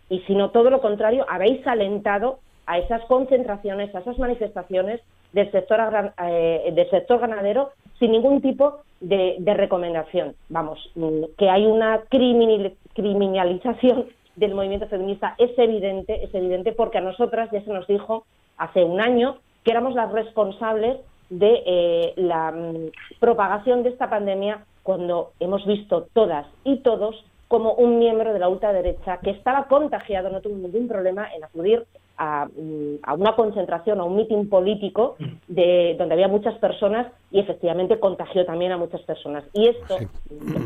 y si no todo lo contrario, habéis alentado a esas concentraciones, a esas manifestaciones del sector, eh, del sector ganadero sin ningún tipo de, recomendación. Vamos, mm, que hay una criminalización del movimiento feminista es evidente, es evidente porque a nosotras ya se nos dijo hace un año que éramos las responsables de eh, la mm, propagación de esta pandemia cuando hemos visto todas y todos como un miembro de la ultraderecha que estaba contagiado, no tuvo ningún problema en acudir a, mm, una concentración, a un mitin político de, donde había muchas personas y efectivamente contagió también a muchas personas. Y esto,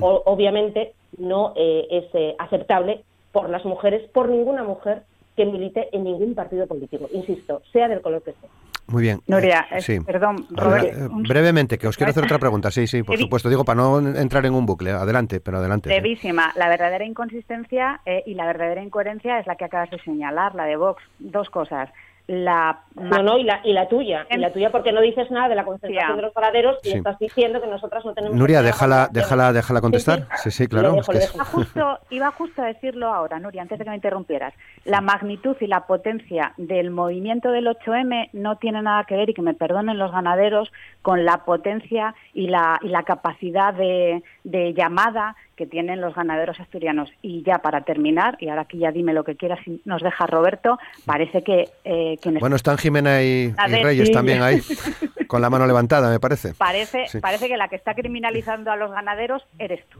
obviamente, no eh, es eh, aceptable por las mujeres, por ninguna mujer que milite en ningún partido político, insisto, sea del color que sea. Muy bien. Nuria, eh, perdón, eh, brevemente, que os quiero hacer otra pregunta. Sí, sí, por supuesto. Digo, para no entrar en un bucle. Adelante, pero adelante. Brevísima. La verdadera inconsistencia eh, y la verdadera incoherencia es la que acabas de señalar, la de Vox. Dos cosas la no no y la y la tuya y la tuya porque no dices nada de la concentración de los ganaderos y estás diciendo que nosotros no tenemos Nuria déjala déjala déjala contestar. sí. Sí, claro iba justo iba justo a decirlo ahora Nuria antes de que me interrumpieras. La magnitud y la potencia del movimiento del 8M no tiene nada que ver y que me perdonen los ganaderos con la potencia y la y la capacidad de, de llamada que tienen los ganaderos asturianos. Y ya para terminar, y ahora aquí ya dime lo que quieras, si nos deja Roberto, parece que... Eh, bueno, están Jimena y, Reyes también ahí, con la mano levantada, me parece. Parece, parece que la que está criminalizando a los ganaderos eres tú.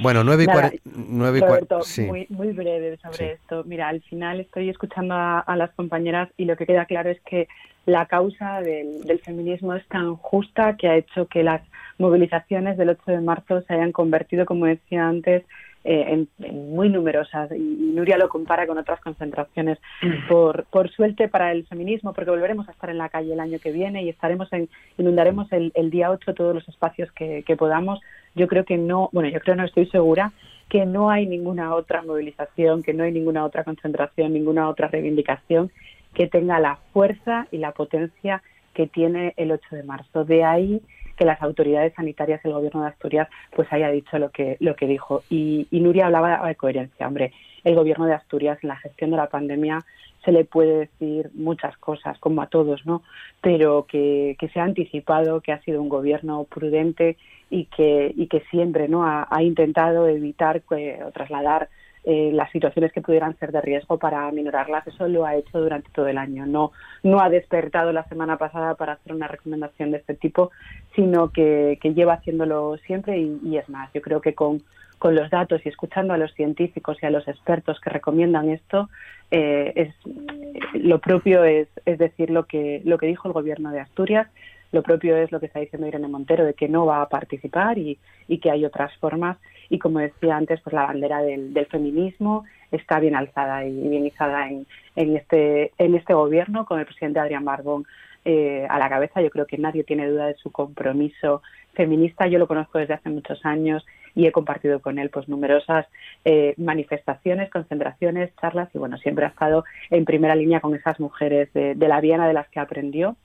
Bueno, nueve y, cuarenta. muy, muy breve sobre esto. Mira, al final estoy escuchando a, las compañeras y lo que queda claro es que la causa del, feminismo es tan justa que ha hecho que las movilizaciones del 8 de marzo se hayan convertido, como decía antes, eh, en, muy numerosas. Y, Nuria lo compara con otras concentraciones. Mm. por, por suerte para el feminismo porque volveremos a estar en la calle el año que viene y estaremos en, inundaremos el, el día 8 todos los espacios que, que podamos. Yo creo que no bueno yo creo no estoy segura que no hay ninguna otra movilización que no hay ninguna otra concentración ninguna otra reivindicación que tenga la fuerza y la potencia que tiene el 8 de marzo. De ahí que las autoridades sanitarias del gobierno de Asturias pues haya dicho lo que lo que dijo. Y, Nuria hablaba de coherencia hombre. El gobierno de Asturias en la gestión de la pandemia se le puede decir muchas cosas como a todos no pero que, se ha anticipado que ha sido un gobierno prudente y que y que siempre no ha, intentado evitar o trasladar eh, las situaciones que pudieran ser de riesgo para minorarlas. Eso lo ha hecho durante todo el año. No, no ha despertado la semana pasada para hacer una recomendación de este tipo, sino que, lleva haciéndolo siempre y, es más. Yo creo que con, con los datos y escuchando a los científicos y a los expertos que recomiendan esto, eh, es, lo propio es, es decir lo que, lo que dijo el gobierno de Asturias lo propio es lo que está diciendo Irene Montero, de que no va a participar y, que hay otras formas. Y como decía antes, pues la bandera del, feminismo está bien alzada y bien izada en, este, en este gobierno con el presidente Adrián Barbón eh, a la cabeza. Yo creo que nadie tiene duda de su compromiso feminista. Yo lo conozco desde hace muchos años y he compartido con él pues numerosas eh, manifestaciones, concentraciones, charlas y bueno, siempre ha estado en primera línea con esas mujeres de, de la Viena de las que aprendió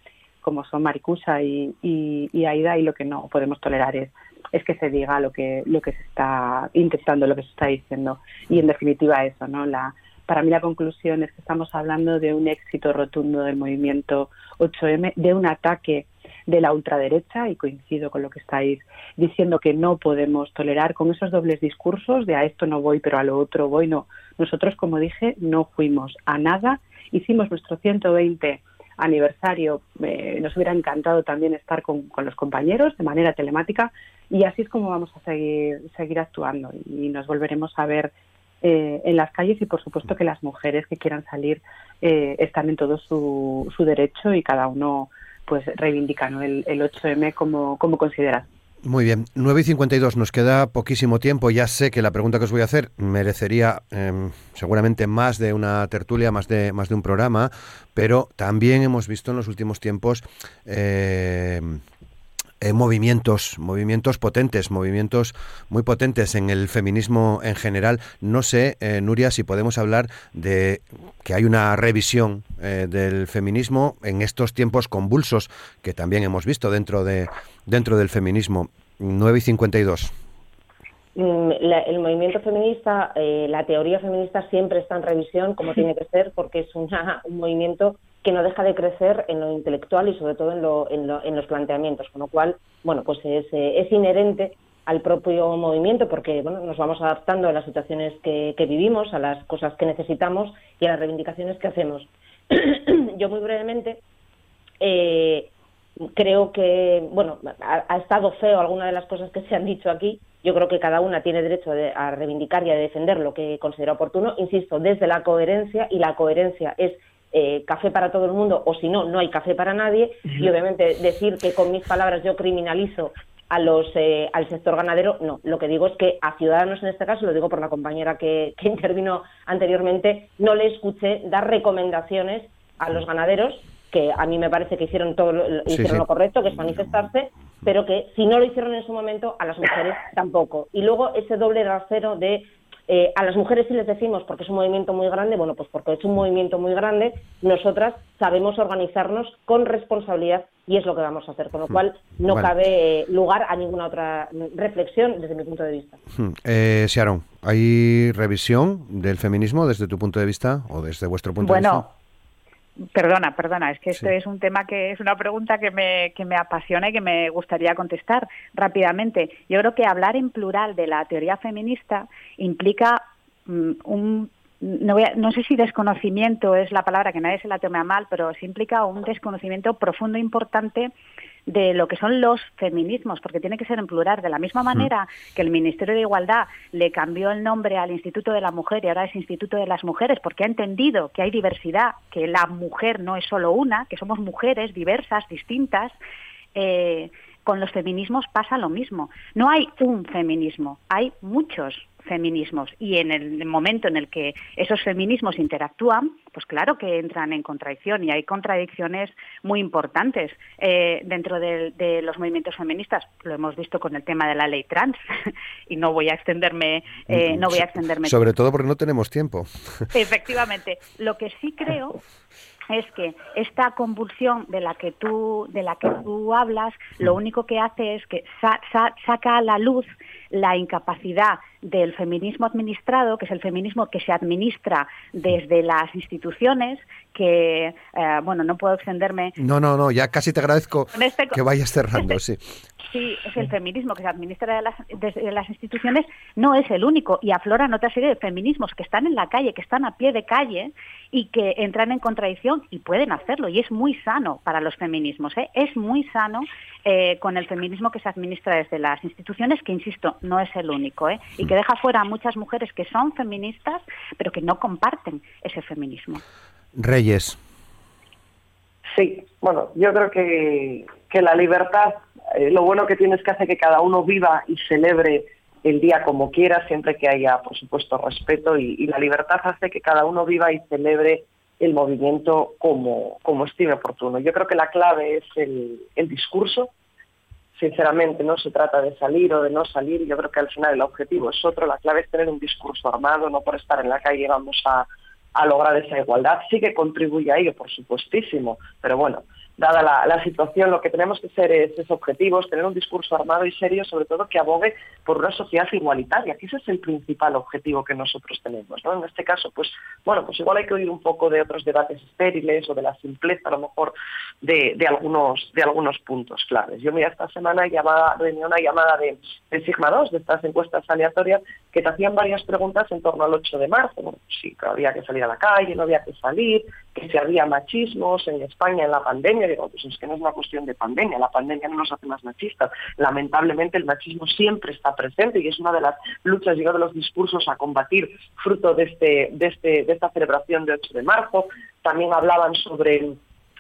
como son Maricusa y, y, Aida y lo que no podemos tolerar es es que se diga lo que lo que se está intentando lo que se está diciendo. Y en definitiva eso no la para mí la conclusión es que estamos hablando de un éxito rotundo del movimiento 8M de un ataque de la ultraderecha y coincido con lo que estáis diciendo que no podemos tolerar con esos dobles discursos de a esto no voy pero a lo otro voy. No nosotros como dije no fuimos a nada. Hicimos nuestro 120 aniversario. nos hubiera encantado también estar con, los compañeros de manera telemática y así es como vamos a seguir, seguir actuando y nos volveremos a ver eh, en las calles y por supuesto que las mujeres que quieran salir eh, están en todo su, su derecho y cada uno pues reivindica el, el 8M como, como considera. Muy bien, 9 y 52, nos queda poquísimo tiempo. Ya sé que la pregunta que os voy a hacer merecería em, seguramente más de una tertulia, más de, más de un programa, pero también hemos visto en los últimos tiempos eh, eh, movimientos, movimientos potentes, movimientos muy potentes en el feminismo en general. No sé, eh, Nuria, si podemos hablar de que hay una revisión eh, del feminismo en estos tiempos convulsos que también hemos visto dentro de dentro del feminismo. 9 y 52. Mm, el movimiento feminista, la teoría feminista siempre está en revisión, como tiene que ser, porque es un movimiento que no deja de crecer en lo intelectual y sobre todo en, lo, en, los planteamientos, con lo cual, bueno, pues es, eh, inherente al propio movimiento porque bueno, nos vamos adaptando a las situaciones que, vivimos, a las cosas que necesitamos y a las reivindicaciones que hacemos. Yo muy brevemente eh, creo que, bueno, ha, estado feo alguna de las cosas que se han dicho aquí. Yo creo que cada una tiene derecho a reivindicar y a defender lo que considera oportuno, insisto, desde la coherencia y la coherencia es eh, café para todo el mundo o si no, no hay café para nadie. Y obviamente decir que con mis palabras yo criminalizo a los, eh, al sector ganadero, no. Lo que digo es que a Ciudadanos, en este caso, lo digo por la compañera que, intervino anteriormente, no le escuché dar recomendaciones a los ganaderos, que a mí me parece que hicieron todo lo, hicieron lo correcto, que es manifestarse, pero que si no lo hicieron en su momento, a las mujeres tampoco. Y luego ese doble rasero de eh, a las mujeres sí les decimos, porque es un movimiento muy grande, bueno, pues porque es un movimiento muy grande, nosotras sabemos organizarnos con responsabilidad y es lo que vamos a hacer, con lo hmm. cual no cabe eh, lugar a ninguna otra reflexión desde mi punto de vista. Hmm. Eh, Sharon, ¿hay revisión del feminismo desde tu punto de vista o desde vuestro punto de vista? Perdona, perdona, es que este es un tema que es una pregunta que me, que me apasiona y que me gustaría contestar rápidamente. Yo creo que hablar en plural de la teoría feminista implica mm, un no, no, sé si desconocimiento es la palabra que nadie se la tome a mal, pero sí implica un desconocimiento profundo e importante de lo que son los feminismos, porque tiene que ser en plural. De la misma manera que el Ministerio de Igualdad le cambió el nombre al Instituto de la Mujer y ahora es Instituto de las Mujeres, porque ha entendido que hay diversidad, que la mujer no es solo una, que somos mujeres diversas, distintas. Eh, con los feminismos pasa lo mismo. No hay un feminismo, hay muchos feminismos y en el momento en el que esos feminismos interactúan, pues claro que entran en contradicción y hay contradicciones muy importantes eh, dentro de, los movimientos feministas. Lo hemos visto con el tema de la ley trans y no voy a extenderme, eh, no voy a extenderme. Sobre todo porque no tenemos tiempo. Efectivamente. Lo que sí creo es que esta convulsión de la que tú de la que tú hablas lo único que hace es que saca a la luz la incapacidad del feminismo administrado, que es el feminismo que se administra desde las instituciones, que, eh, bueno, no puedo extenderme. No, no, no, ya casi te agradezco este que vayas cerrando, sí. Sí, es el feminismo que se administra de las, desde las instituciones, no es el único y afloran otra serie de feminismos que están en la calle, que están a pie de calle y que entran en contradicción y pueden hacerlo y es muy sano para los feminismos, ¿eh? es muy sano eh, con el feminismo que se administra desde las instituciones, que insisto, no es el único, ¿eh? y que deja fuera a muchas mujeres que son feministas, pero que no comparten ese feminismo. Reyes. Sí, bueno, yo creo que, que la libertad, eh, lo bueno que tiene es que hace que cada uno viva y celebre el día como quiera, siempre que haya, por supuesto, respeto, y, la libertad hace que cada uno viva y celebre el movimiento como, como estime oportuno. Yo creo que la clave es el, el discurso, sinceramente no se trata de salir o de no salir, yo creo que al final el objetivo es otro, la clave es tener un discurso armado, no por estar en la calle vamos a, lograr esa igualdad. Sí que contribuye a ello, por supuestísimo, pero bueno, dada la, situación, lo que tenemos que ser es, objetivos, tener un discurso armado y serio, sobre todo que abogue por una sociedad igualitaria, que ese es el principal objetivo que nosotros tenemos. ¿no? En este caso, pues bueno, pues igual hay que oír un poco de otros debates estériles o de la simpleza, a lo mejor, de, algunos, de algunos puntos claves. Yo, mira, esta semana llamaba, tenía una llamada de, de, Sigma 2, de estas encuestas aleatorias, que te hacían varias preguntas en torno al 8 de marzo. Bueno, sí, que había que salir a la calle, no había que salir, que si había machismos en España en la pandemia, digo, pues es que no es una cuestión de pandemia, la pandemia no nos hace más machistas. Lamentablemente el machismo siempre está presente y es una de las luchas y uno de los discursos a combatir fruto de, este, de, este, de esta celebración de 8 de marzo. También hablaban sobre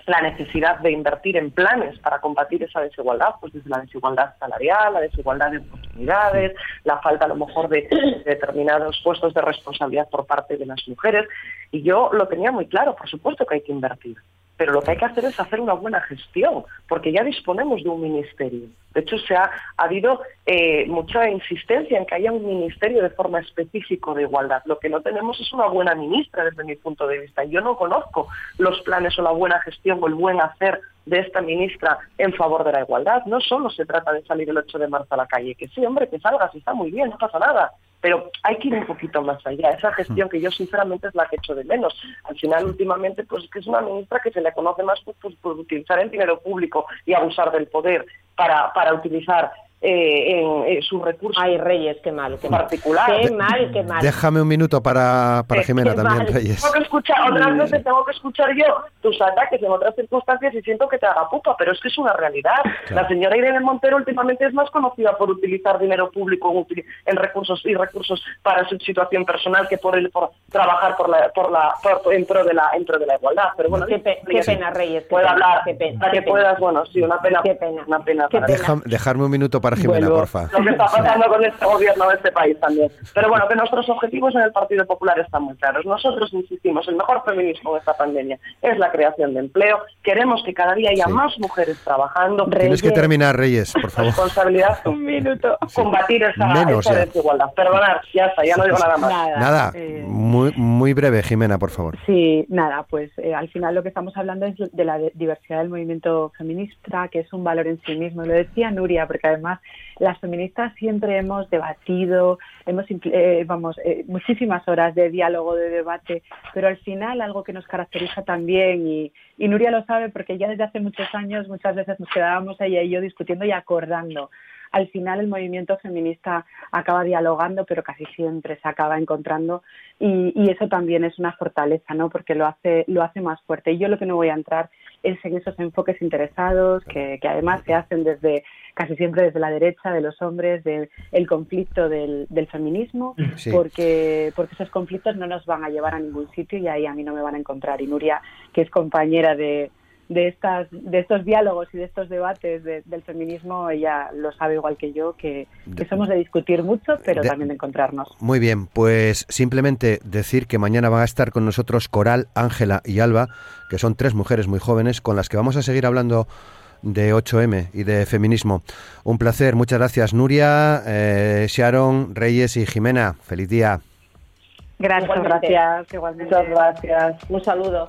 la necesidad de invertir en planes para combatir esa desigualdad, pues desde la desigualdad salarial, la desigualdad de oportunidades, la falta a lo mejor de, determinados puestos de responsabilidad por parte de las mujeres. Y yo lo tenía muy claro, por supuesto que hay que invertir pero lo que hay que hacer es hacer una buena gestión, porque ya disponemos de un ministerio. De hecho, se ha, habido eh, mucha insistencia en que haya un ministerio de forma específica de igualdad. Lo que no tenemos es una buena ministra desde mi punto de vista. Yo no conozco los planes o la buena gestión o el buen hacer de esta ministra en favor de la igualdad. No solo se trata de salir el 8 de marzo a la calle, que sí, hombre, que salgas, está muy bien, no pasa nada pero hay que ir un poquito más allá. Esa gestión que yo sinceramente es la que echo de menos. Al final, últimamente, pues que es una ministra que se le conoce más por, por utilizar el dinero público y abusar del poder para, para utilizar eh, en eh, sus recursos. Ay, Reyes, qué mal, qué particular. Qué mal, qué mal. Déjame un minuto para, para Jimena también, Reyes. Tengo que escuchar, otras veces tengo que escuchar yo tus ataques en otras circunstancias y siento que te haga pupa, pero es que es una realidad. La señora Irene Montero últimamente es más conocida por utilizar dinero público en recursos y recursos para su situación personal que por el por trabajar por la por la por, en pro de la en de la igualdad. Pero bueno, qué, pena, Reyes. Puede hablar, qué pena, que puedas, bueno, sí, una pena, qué pena, una pena. dejarme un minuto para para Jimena, porfa. Lo que está pasando con este gobierno de este país también. Pero bueno, que nuestros objetivos en el Partido Popular están muy claros. Nosotros insistimos, el mejor feminismo de esta pandemia es la creación de empleo. Queremos que cada día haya más mujeres trabajando. Tienes que terminar, Reyes, por favor. Responsabilidad. Un minuto. Combatir esa, desigualdad. Perdonar, ya está, ya no digo nada más. Nada, eh, muy, muy breve, Jimena, por favor. Sí, nada, pues eh, al final lo que estamos hablando es de la diversidad del movimiento feminista, que es un valor en sí mismo. Lo decía Nuria, porque además las feministas siempre hemos debatido, hemos eh, vamos eh, muchísimas horas de diálogo, de debate, pero al final algo que nos caracteriza también y, y Nuria lo sabe porque ya desde hace muchos años muchas veces nos quedábamos ella y yo discutiendo y acordando al final el movimiento feminista acaba dialogando, pero casi siempre se acaba encontrando y, y, eso también es una fortaleza, ¿no? Porque lo hace, lo hace más fuerte. Y yo lo que no voy a entrar es en esos enfoques interesados que, que además se hacen desde casi siempre desde la derecha de los hombres del el conflicto del, del feminismo, porque, porque esos conflictos no nos van a llevar a ningún sitio y ahí a mí no me van a encontrar. Y Nuria, que es compañera de, de, estas, de estos diálogos y de estos debates del feminismo, ella lo sabe igual que yo, que, somos de discutir mucho, pero también de encontrarnos. Muy bien, pues simplemente decir que mañana van a estar con nosotros Coral, Ángela y Alba, que son tres mujeres muy jóvenes con las que vamos a seguir hablando de 8M y de feminismo. Un placer, muchas gracias Nuria, eh, Sharon, Reyes y Jimena. Feliz día. Gracias, gracias. Muchas gracias. Un saludo.